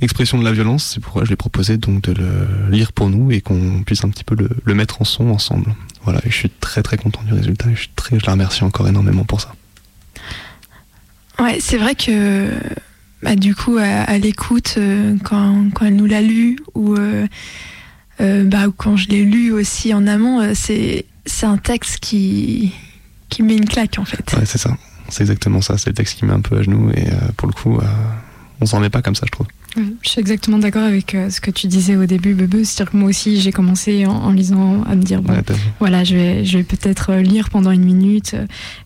expression de la violence. C'est pourquoi je l'ai proposé donc de le lire pour nous et qu'on puisse un petit peu le, le mettre en son ensemble. Voilà et je suis très très content du résultat et je suis très je la remercie encore énormément pour ça. Ouais, c'est vrai que bah, du coup, à, à l'écoute, euh, quand, quand elle nous l'a lu, ou, euh, euh, bah, quand je l'ai lu aussi en amont, euh, c'est c'est un texte qui, qui met une claque en fait. ouais c'est ça c'est exactement ça c'est le texte qui met un peu à genoux et euh, pour le coup euh, on s'en met pas comme ça je trouve Je suis exactement d'accord avec euh, ce que tu disais au début, Bebe. C'est-à-dire que moi aussi, j'ai commencé en, en lisant à me dire, bon, Ouais, voilà, je vais, je vais peut-être lire pendant une minute,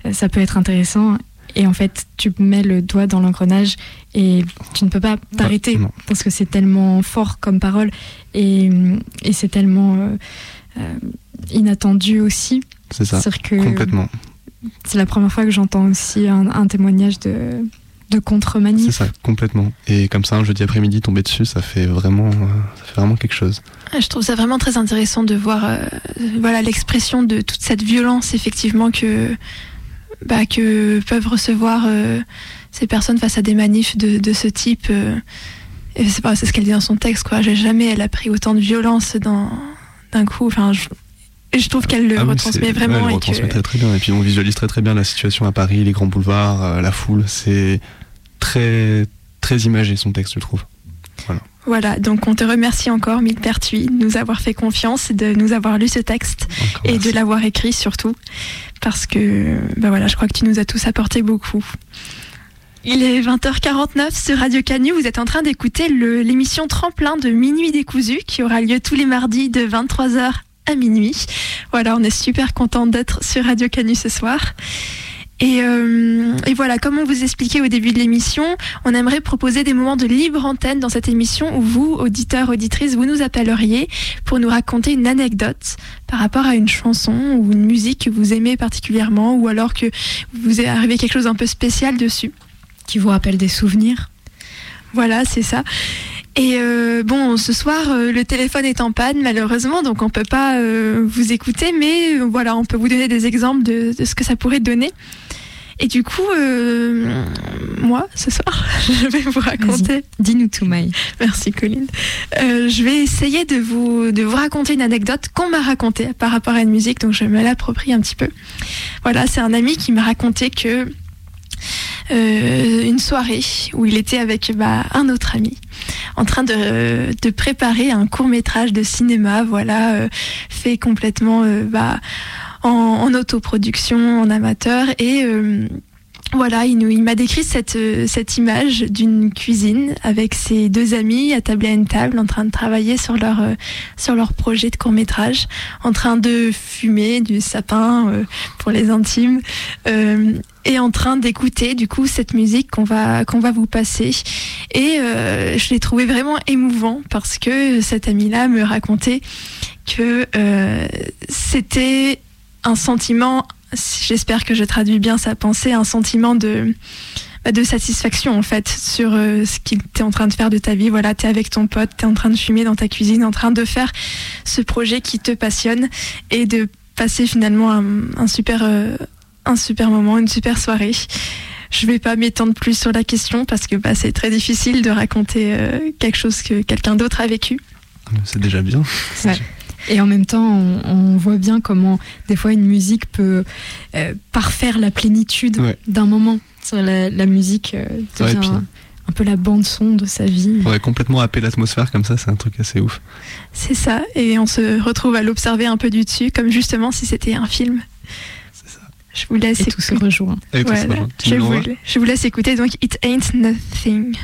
euh, ça peut être intéressant. Et en fait, tu mets le doigt dans l'engrenage et tu ne peux pas t'arrêter non. parce que c'est tellement fort comme parole et, et c'est tellement euh, euh, inattendu aussi. c'est ça que complètement c'est la première fois que j'entends aussi un, un témoignage de, de C'est contre-manif. ça, complètement. Et comme ça, un jeudi après-midi, tomber dessus, ça fait vraiment, euh, ça fait vraiment quelque chose. Ah, Je trouve ça vraiment très intéressant de voir euh, voilà l'expression de toute cette violence effectivement que bah, que peuvent recevoir euh, ces personnes face à des manifs de, de ce type. euh. et c'est pas c'est ce qu'elle dit dans son texte quoi. J'ai jamais elle a pris autant de violence dans d'un coup. Enfin, je, je trouve qu'elle le Ah retransmet vraiment ouais, elle le et retransmet que très très bien. Et puis on visualise très très bien la situation à Paris, les grands boulevards, euh, la foule. C'est très très imagé son texte, je trouve. voilà. Donc on te remercie encore Mille Pertuis de nous avoir fait confiance de nous avoir lu ce texte. Encore et merci. de l'avoir écrit surtout parce que bah voilà je crois que tu nous as tous apporté beaucoup il est 20h49 sur Radio Canu vous êtes en train d'écouter l'émission Tremplin de Minuit décousu qui aura lieu tous les mardis de 23h à minuit voilà on est super content d'être sur Radio Canu ce soir Et, euh, et voilà, comme on vous expliquait au début de l'émission, on aimerait proposer des moments de libre antenne dans cette émission où vous, auditeurs, auditrices, vous nous appelleriez pour nous raconter une anecdote par rapport à une chanson ou une musique que vous aimez particulièrement ou alors que vous est arrivé quelque chose un peu spécial dessus. Qui vous rappelle des souvenirs Voilà, c'est ça. Et euh, bon, ce soir, euh, le téléphone est en panne, malheureusement, donc on peut pas euh, vous écouter, mais voilà, on peut vous donner des exemples de, de ce que ça pourrait donner. Et du coup, euh, moi, ce soir, je vais vous raconter. Dis-nous tout, Maï. Merci, Colline. Euh, je vais essayer de vous, de vous raconter une anecdote qu'on m'a racontée par rapport à une musique, donc je me l'approprie un petit peu. Voilà, c'est un ami qui m'a raconté que euh, une soirée où il était avec bah, un autre ami en train de, de préparer un court métrage de cinéma, voilà, euh, fait complètement euh, bah, en, en autoproduction, en amateur et euh, voilà, il, il m'a décrit cette, euh, cette image d'une cuisine avec ses deux amis attablés à une table en train de travailler sur leur, euh, sur leur projet de court métrage, en train de fumer du sapin euh, pour les intimes euh, et en train d'écouter du coup cette musique qu'on va, qu'on va vous passer. Et je l'ai trouvé vraiment émouvant parce que cet ami-là me racontait que c'était un sentiment, j'espère que je traduis bien sa pensée, un sentiment de, bah, de satisfaction en fait sur euh, ce qu'il t'es en train de faire de ta vie. Voilà, t'es avec ton pote, t'es en train de fumer dans ta cuisine, en train de faire ce projet qui te passionne et de passer finalement un, un super, euh, un super moment, une super soirée. Je vais pas m'étendre plus sur la question parce que bah, c'est très difficile de raconter euh, quelque chose que quelqu'un d'autre a vécu. C'est déjà bien. Ouais. Et en même temps, on, on voit bien comment des fois une musique peut euh, parfaire la plénitude Ouais. d'un moment. La, la musique euh, Ouais, devient puis- un, un peu la bande son de sa vie. Ouais, complètement happer l'atmosphère comme ça, c'est un truc assez ouf. C'est ça, et on se retrouve à l'observer un peu du dessus, comme justement si c'était un film. Je vous laisse Et tout se écouter. rejoint. Et tout se Voilà. rejoint. Vous, je vous laisse écouter donc It Ain't Nothing.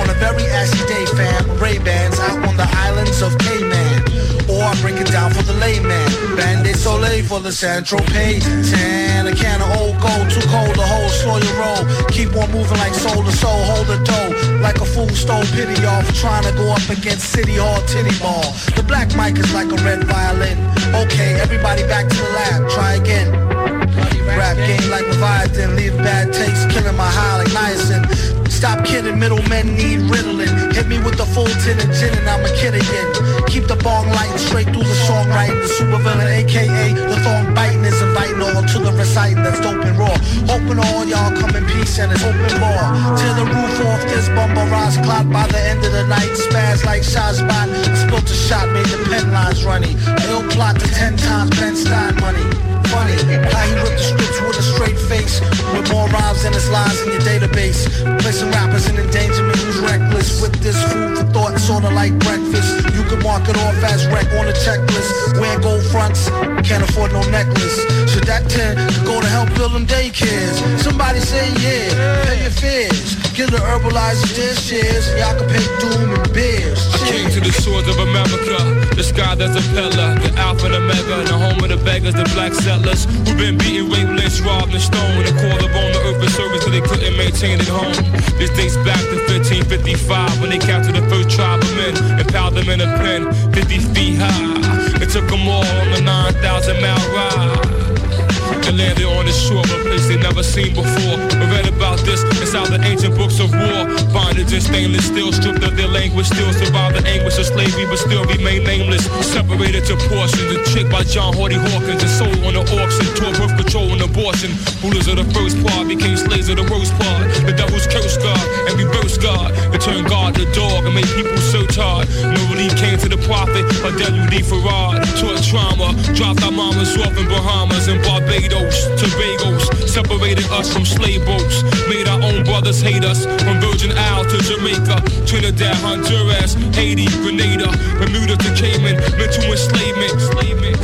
On a very assy day, fam. Ray Bans out on the islands of Cayman. Or I break it down for the layman. Bandit Soleil for the Central Pay. Tan, a can of old gold, too cold to hold, slow your roll. Keep on moving like soul to soul, hold the dough. Like a fool stole pity off, trying to go up against City Hall Titty Ball. The black mic is like a red violin. Okay, everybody back to the lab, try again. Rap game like Leviathan, leave bad taste, killing my high like niacin. Stop kidding, middlemen need riddling. Hit me with the full tin and gin and I'm a kid again. Keep the bong lighting straight through the songwriting. The super villain, aka the thong biting, is inviting all to the reciting that's dope and raw. Hoping all y'all come in peace and it's open bar. Tear the roof off this bumper rise clock by the end of the night. Spaz like Shazbot. Spilt a shot, made the pen lines runny. Ill plot to ten times Ben Stein money funny how he ripped the scripts with a straight face with more rhymes than his lines in your database placing rappers in endangerment who's reckless with this food for thought, sorta like breakfast. You could mark it off as wreck on the checklist. Wearing gold fronts, can't afford no necklace. Should that 10 go to help build them daycares? Somebody say yeah, pay your fears. Give the herbalizers their shares, and y'all can pay doom and beers. I came to the shores of America, the sky that's a pillar, the alpha and omega, the home of the beggars, the black settlers who've been beaten, raped, lynched, robbed, and stoned, and called upon the earth for service till they couldn't maintain it home. This dates back to 1555 when they captured the first tribe of men and piled them in a pen 50 feet high. It took them all on the 9,000 mile ride. They landed on the shore of a place they never seen before. I read about this inside the ancient books of war. Bondage in stainless steel, stripped of their language, still survive the anguish of slavery, but still remain nameless. Separated to portions, a chick by John Hardy Hawkins, and sold on the auction, tour birth abortion. Rulers of the first part became slaves of the worst part. The devil's curse God and reverse God. It turned God to dog and made people so tired. No relief came to the prophet, or W.D. Farad. Taught trauma, dropped our mamas off in Bahamas and Barbados. Tobago's separated us from slave boats. Made our own brothers hate us. From Virgin Isle to Jamaica, Trinidad, Honduras, Haiti, Grenada, Bermuda to Cayman, mental enslavement. enslavement.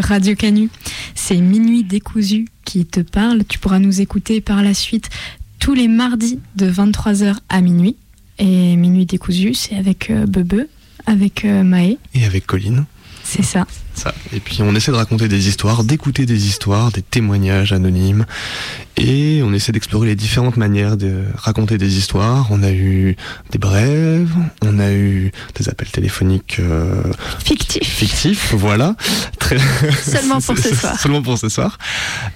Radio Canu. C'est Minuit décousu qui te parle. Tu pourras nous écouter par la suite tous les mardis de 23h à minuit. Et Minuit décousu, c'est avec euh, Bebe, avec euh, Maë. Et avec Colline. C'est ça. Ça. Et puis on essaie de raconter des histoires, d'écouter des histoires, des témoignages anonymes. Et on essaie d'explorer les différentes manières de raconter des histoires. On a eu des brèves, on a eu des appels téléphoniques euh, fictifs. Fictifs, voilà. Très... Seulement pour ce soir. Seulement pour ce soir.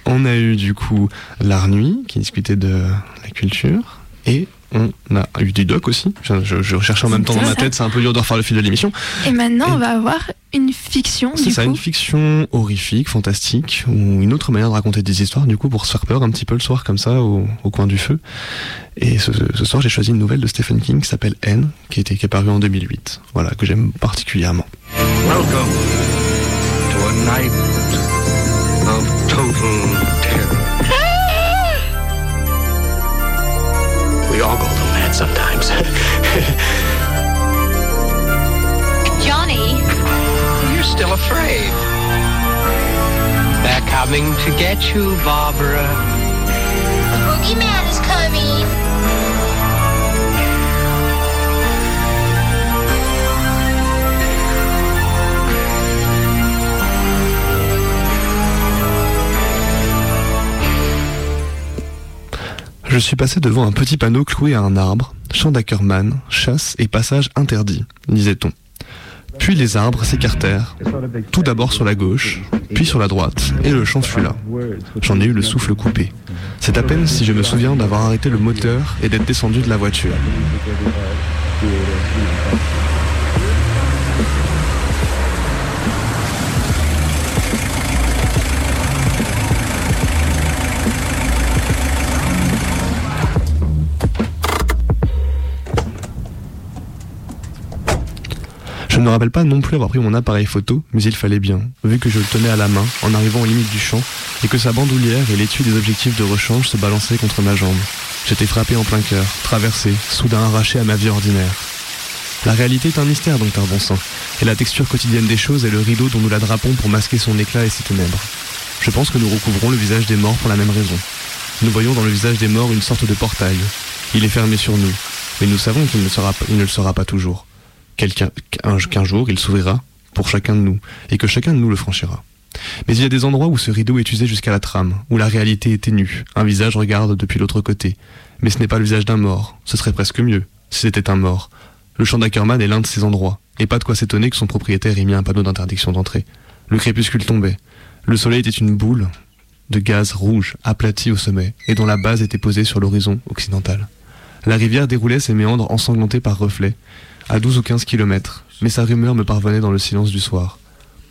On a eu du coup l'art nuit qui discutait de la culture. Et on a eu du doc aussi. Je, je, je cherchais en même temps dans ma tête, c'est un peu dur de refaire le fil de l'émission. Et maintenant, on va avoir une fiction. C'est ça, coup. une fiction horrifique, fantastique, ou une autre manière de raconter des histoires, du coup, pour se faire peur un petit peu le soir, comme ça, au, au coin du feu. Et ce, ce soir, j'ai choisi une nouvelle de Stephen King qui s'appelle N, qui, était, qui est parue en 2008. Voilà, que j'aime particulièrement. Welcome to a night of total terror. We all go through that sometimes. Johnny, You're still afraid. They're coming to get you, Barbara. the boogeyman is coming. Je suis passé devant un petit panneau cloué à un arbre, champ d'Ackerman, chasse et passage interdit, disait-on. Puis les arbres s'écartèrent, tout d'abord sur la gauche, puis sur la droite, et le champ fut là. J'en ai eu le souffle coupé. C'est à peine si je me souviens d'avoir arrêté le moteur et d'être descendu de la voiture. Je ne me rappelle pas non plus avoir pris mon appareil photo, mais il fallait bien, vu que je le tenais à la main en arrivant aux limites du champ et que sa bandoulière et l'étui des objectifs de rechange se balançaient contre ma jambe. J'étais frappé en plein cœur, traversé, soudain arraché à ma vie ordinaire. La réalité est un mystère, docteur Bonsan, et la texture quotidienne des choses est le rideau dont nous la drapons pour masquer son éclat et ses ténèbres. Je pense que nous recouvrons le visage des morts pour la même raison. Nous voyons dans le visage des morts une sorte de portail. Il est fermé sur nous, mais nous savons qu'il ne le sera pas toujours. Quelqu'un, qu'un jour il s'ouvrira pour chacun de nous, et que chacun de nous le franchira. Mais il y a des endroits où ce rideau est usé jusqu'à la trame, où la réalité est ténue, un visage regarde depuis l'autre côté. Mais ce n'est pas le visage d'un mort, ce serait presque mieux, si c'était un mort. Le champ d'Ackerman est l'un de ces endroits, et pas de quoi s'étonner que son propriétaire ait mis un panneau d'interdiction d'entrée. Le crépuscule tombait. Le soleil était une boule de gaz rouge aplatie au sommet, et dont la base était posée sur l'horizon occidental. La rivière déroulait ses méandres ensanglantés par reflets, à 12 ou 15 kilomètres, mais sa rumeur me parvenait dans le silence du soir.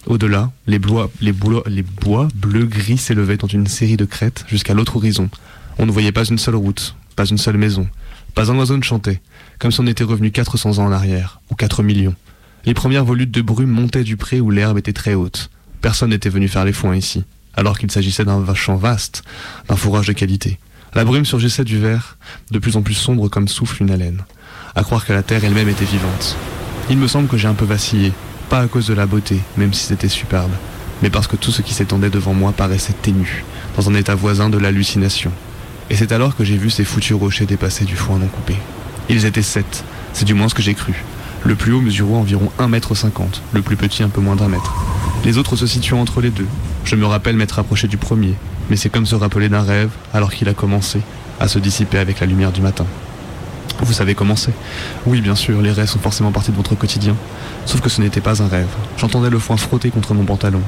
Au-delà, les, bois, les, bois, les bois bleu-gris s'élevaient dans une série de crêtes jusqu'à l'autre horizon. On ne voyait pas une seule route, pas une seule maison, pas un oiseau ne chantait, comme si on était revenu 400 ans en arrière, ou 4 millions. Les premières volutes de brume montaient du pré où l'herbe était très haute. Personne n'était venu faire les foins ici, alors qu'il s'agissait d'un champ vaste, d'un fourrage de qualité. La brume surgissait du verre, de plus en plus sombre comme souffle une haleine. À croire que la terre elle-même était vivante. Il me semble que j'ai un peu vacillé, pas à cause de la beauté, même si c'était superbe, mais parce que tout ce qui s'étendait devant moi paraissait ténu, dans un état voisin de l'hallucination. Et c'est alors que j'ai vu ces foutus rochers dépasser du foin non coupé. Ils étaient sept, c'est du moins ce que j'ai cru. Le plus haut mesurait environ 1m50, le plus petit un peu moins d'un mètre. Les autres se situant entre les deux. Je me rappelle m'être approché du premier, mais c'est comme se rappeler d'un rêve alors qu'il a commencé à se dissiper avec la lumière du matin. Vous savez comment c'est Oui, bien sûr, les rêves sont forcément partie de votre quotidien. Sauf que ce n'était pas un rêve. J'entendais le foin frotter contre mon pantalon.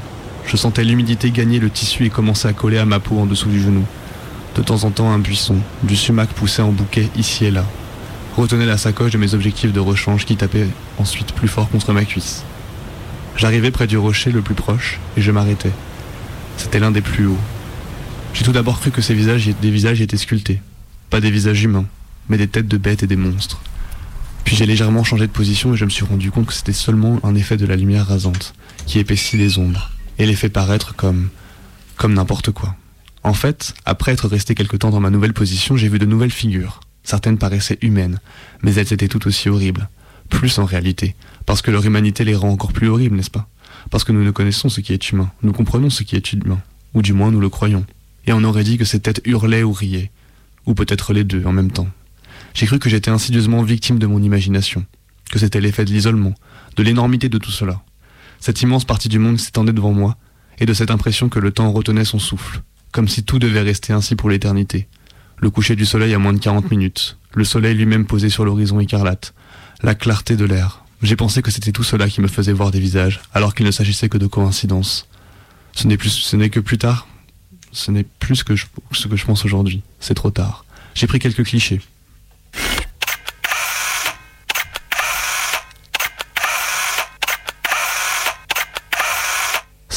Je sentais l'humidité gagner le tissu et commencer à coller à ma peau en dessous du genou. De temps en temps, un buisson, du sumac poussait en bouquet ici et là. Retenait la sacoche de mes objectifs de rechange qui tapaient ensuite plus fort contre ma cuisse. J'arrivais près du rocher le plus proche et je m'arrêtais. C'était l'un des plus hauts. J'ai tout d'abord cru que ces visages, des visages étaient sculptés. Pas des visages humains, mais des têtes de bêtes et des monstres. Puis j'ai légèrement changé de position et je me suis rendu compte que c'était seulement un effet de la lumière rasante, qui épaissit les ombres, et les fait paraître comme. comme n'importe quoi. En fait, après être resté quelque temps dans ma nouvelle position, j'ai vu de nouvelles figures. Certaines paraissaient humaines, mais elles étaient tout aussi horribles. Plus en réalité, parce que leur humanité les rend encore plus horribles, n'est-ce pas? Parce que nous ne connaissons ce qui est humain, nous comprenons ce qui est humain, ou du moins nous le croyons. Et on aurait dit que ces têtes hurlaient ou riaient, ou peut-être les deux en même temps. J'ai cru que j'étais insidieusement victime de mon imagination, que c'était l'effet de l'isolement, de l'énormité de tout cela. Cette immense partie du monde s'étendait devant moi, et de cette impression que le temps retenait son souffle, comme si tout devait rester ainsi pour l'éternité. Le coucher du soleil à moins de 40 minutes, le soleil lui-même posé sur l'horizon écarlate, la clarté de l'air. J'ai pensé que c'était tout cela qui me faisait voir des visages, alors qu'il ne s'agissait que de coïncidences. Ce n'est plus, ce n'est que plus tard, ce n'est plus que ce que je pense aujourd'hui. C'est trop tard. J'ai pris quelques clichés.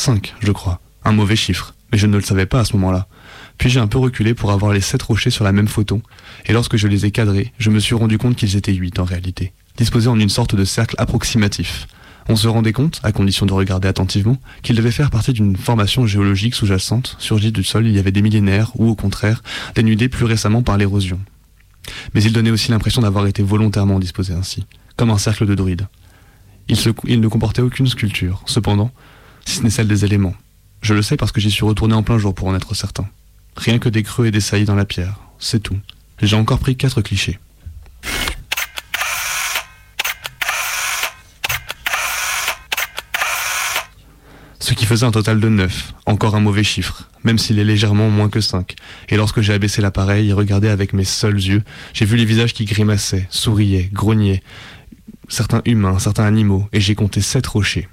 Cinq, je crois. Un mauvais chiffre, mais je ne le savais pas à ce moment-là. Puis j'ai un peu reculé pour avoir les sept rochers sur la même photo, et lorsque je les ai cadrés, je me suis rendu compte qu'ils étaient huit en réalité, disposés en une sorte de cercle approximatif. On se rendait compte, à condition de regarder attentivement, qu'ils devaient faire partie d'une formation géologique sous-jacente, surgie du sol il y avait des millénaires, ou au contraire, dénudée plus récemment par l'érosion. Mais ils donnaient aussi l'impression d'avoir été volontairement disposés ainsi, comme un cercle de druides. Ils ne comportaient aucune sculpture, cependant, ce n'est celle des éléments. Je le sais parce que j'y suis retourné en plein jour pour en être certain. Rien que des creux et des saillies dans la pierre, c'est tout. J'ai encore pris quatre clichés. Ce qui faisait un total de 9, encore un mauvais chiffre, même s'il est légèrement moins que 5. Et lorsque j'ai abaissé l'appareil et regardé avec mes seuls yeux, j'ai vu les visages qui grimaçaient, souriaient, grognaient, certains humains, certains animaux, et j'ai compté sept rochers.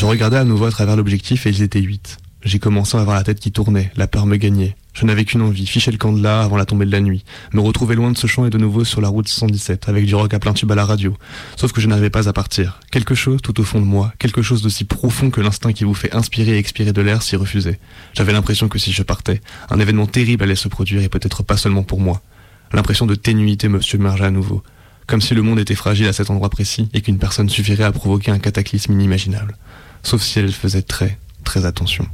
Je regardais à nouveau à travers l'objectif et ils étaient huit. J'ai commencé à avoir la tête qui tournait, la peur me gagnait. Je n'avais qu'une envie, ficher le camp de là avant la tombée de la nuit, me retrouver loin de ce champ et de nouveau sur la route 117, avec du rock à plein tube à la radio. Sauf que je n'arrivais pas à partir. Quelque chose tout au fond de moi, quelque chose d'aussi profond que l'instinct qui vous fait inspirer et expirer de l'air s'y refusait. J'avais l'impression que si je partais, un événement terrible allait se produire et peut-être pas seulement pour moi. L'impression de ténuité me submergeait à nouveau. Comme si le monde était fragile à cet endroit précis et qu'une personne suffirait à provoquer un cataclysme inimaginable. Sauf si elle faisait très, très attention.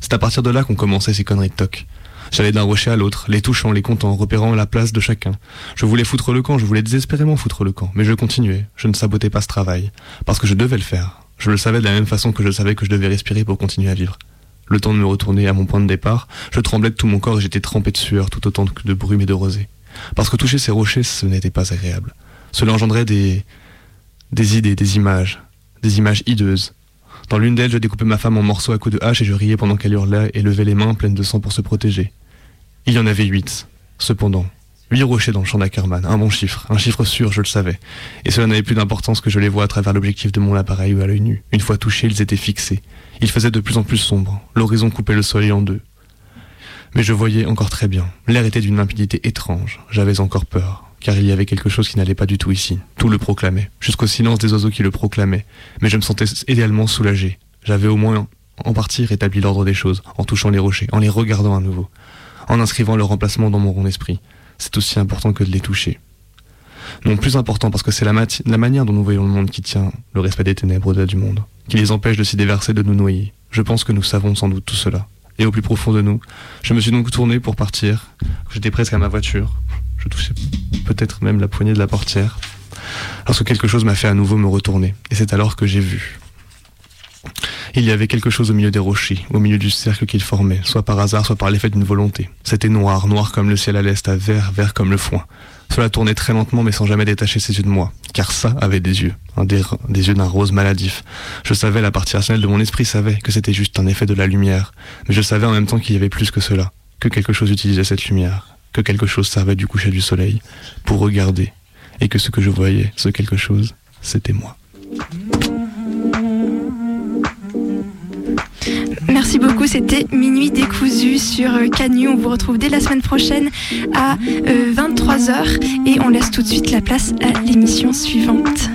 C'est à partir de là qu'on commençait ces conneries de toc. J'allais d'un rocher à l'autre, les touchant, les comptant, repérant la place de chacun. Je voulais foutre le camp, je voulais désespérément foutre le camp, mais je continuais, je ne sabotais pas ce travail, parce que je devais le faire. Je le savais de la même façon que je savais que je devais respirer pour continuer à vivre. Le temps de me retourner à mon point de départ, je tremblais de tout mon corps et j'étais trempé de sueur tout autant que de brume et de rosée. Parce que toucher ces rochers, ce n'était pas agréable. Cela engendrait des... des idées, des images, des images hideuses, dans l'une d'elles, je découpais ma femme en morceaux à coups de hache et je riais pendant qu'elle hurlait et levait les mains pleines de sang pour se protéger. Il y en avait huit. Cependant, huit rochers dans le champ d'Ackerman, un bon chiffre, un chiffre sûr, je le savais. Et cela n'avait plus d'importance que je les vois à travers l'objectif de mon appareil ou à l'œil nu. Une fois touchés, ils étaient fixés. Il faisait de plus en plus sombre. L'horizon coupait le soleil en deux. Mais je voyais encore très bien. L'air était d'une limpidité étrange. J'avais encore peur car il y avait quelque chose qui n'allait pas du tout ici. Tout le proclamait, jusqu'au silence des oiseaux qui le proclamaient. Mais je me sentais idéalement soulagé. J'avais au moins en partie rétabli l'ordre des choses, en touchant les rochers, en les regardant à nouveau, en inscrivant leur remplacement dans mon esprit. C'est aussi important que de les toucher. Non, plus important parce que c'est la, la, manière dont nous voyons le monde qui tient le respect des ténèbres au-delà du monde, qui les empêche de s'y déverser, de nous noyer. Je pense que nous savons sans doute tout cela. Et au plus profond de nous, je me suis donc tourné pour partir. J'étais presque à ma voiture. Je touchais peut-être même la poignée de la portière, lorsque quelque chose m'a fait à nouveau me retourner. Et c'est alors que j'ai vu. Il y avait quelque chose au milieu des rochers, au milieu du cercle qu'ils formaient, soit par hasard, soit par l'effet d'une volonté. C'était noir, noir comme le ciel à l'est, à vert, vert comme le foin. Cela tournait très lentement mais sans jamais détacher ses yeux de moi, car ça avait des yeux, des, des, yeux d'un rose maladif. Je savais, la partie rationnelle de mon esprit savait que c'était juste un effet de la lumière, mais je savais en même temps qu'il y avait plus que cela, que quelque chose utilisait cette lumière, que quelque chose servait du coucher du soleil pour regarder, et que ce que je voyais, ce quelque chose, c'était moi. Merci beaucoup, c'était Minuit décousu sur Canu. On vous retrouve dès la semaine prochaine à 23h et on laisse tout de suite la place à l'émission suivante.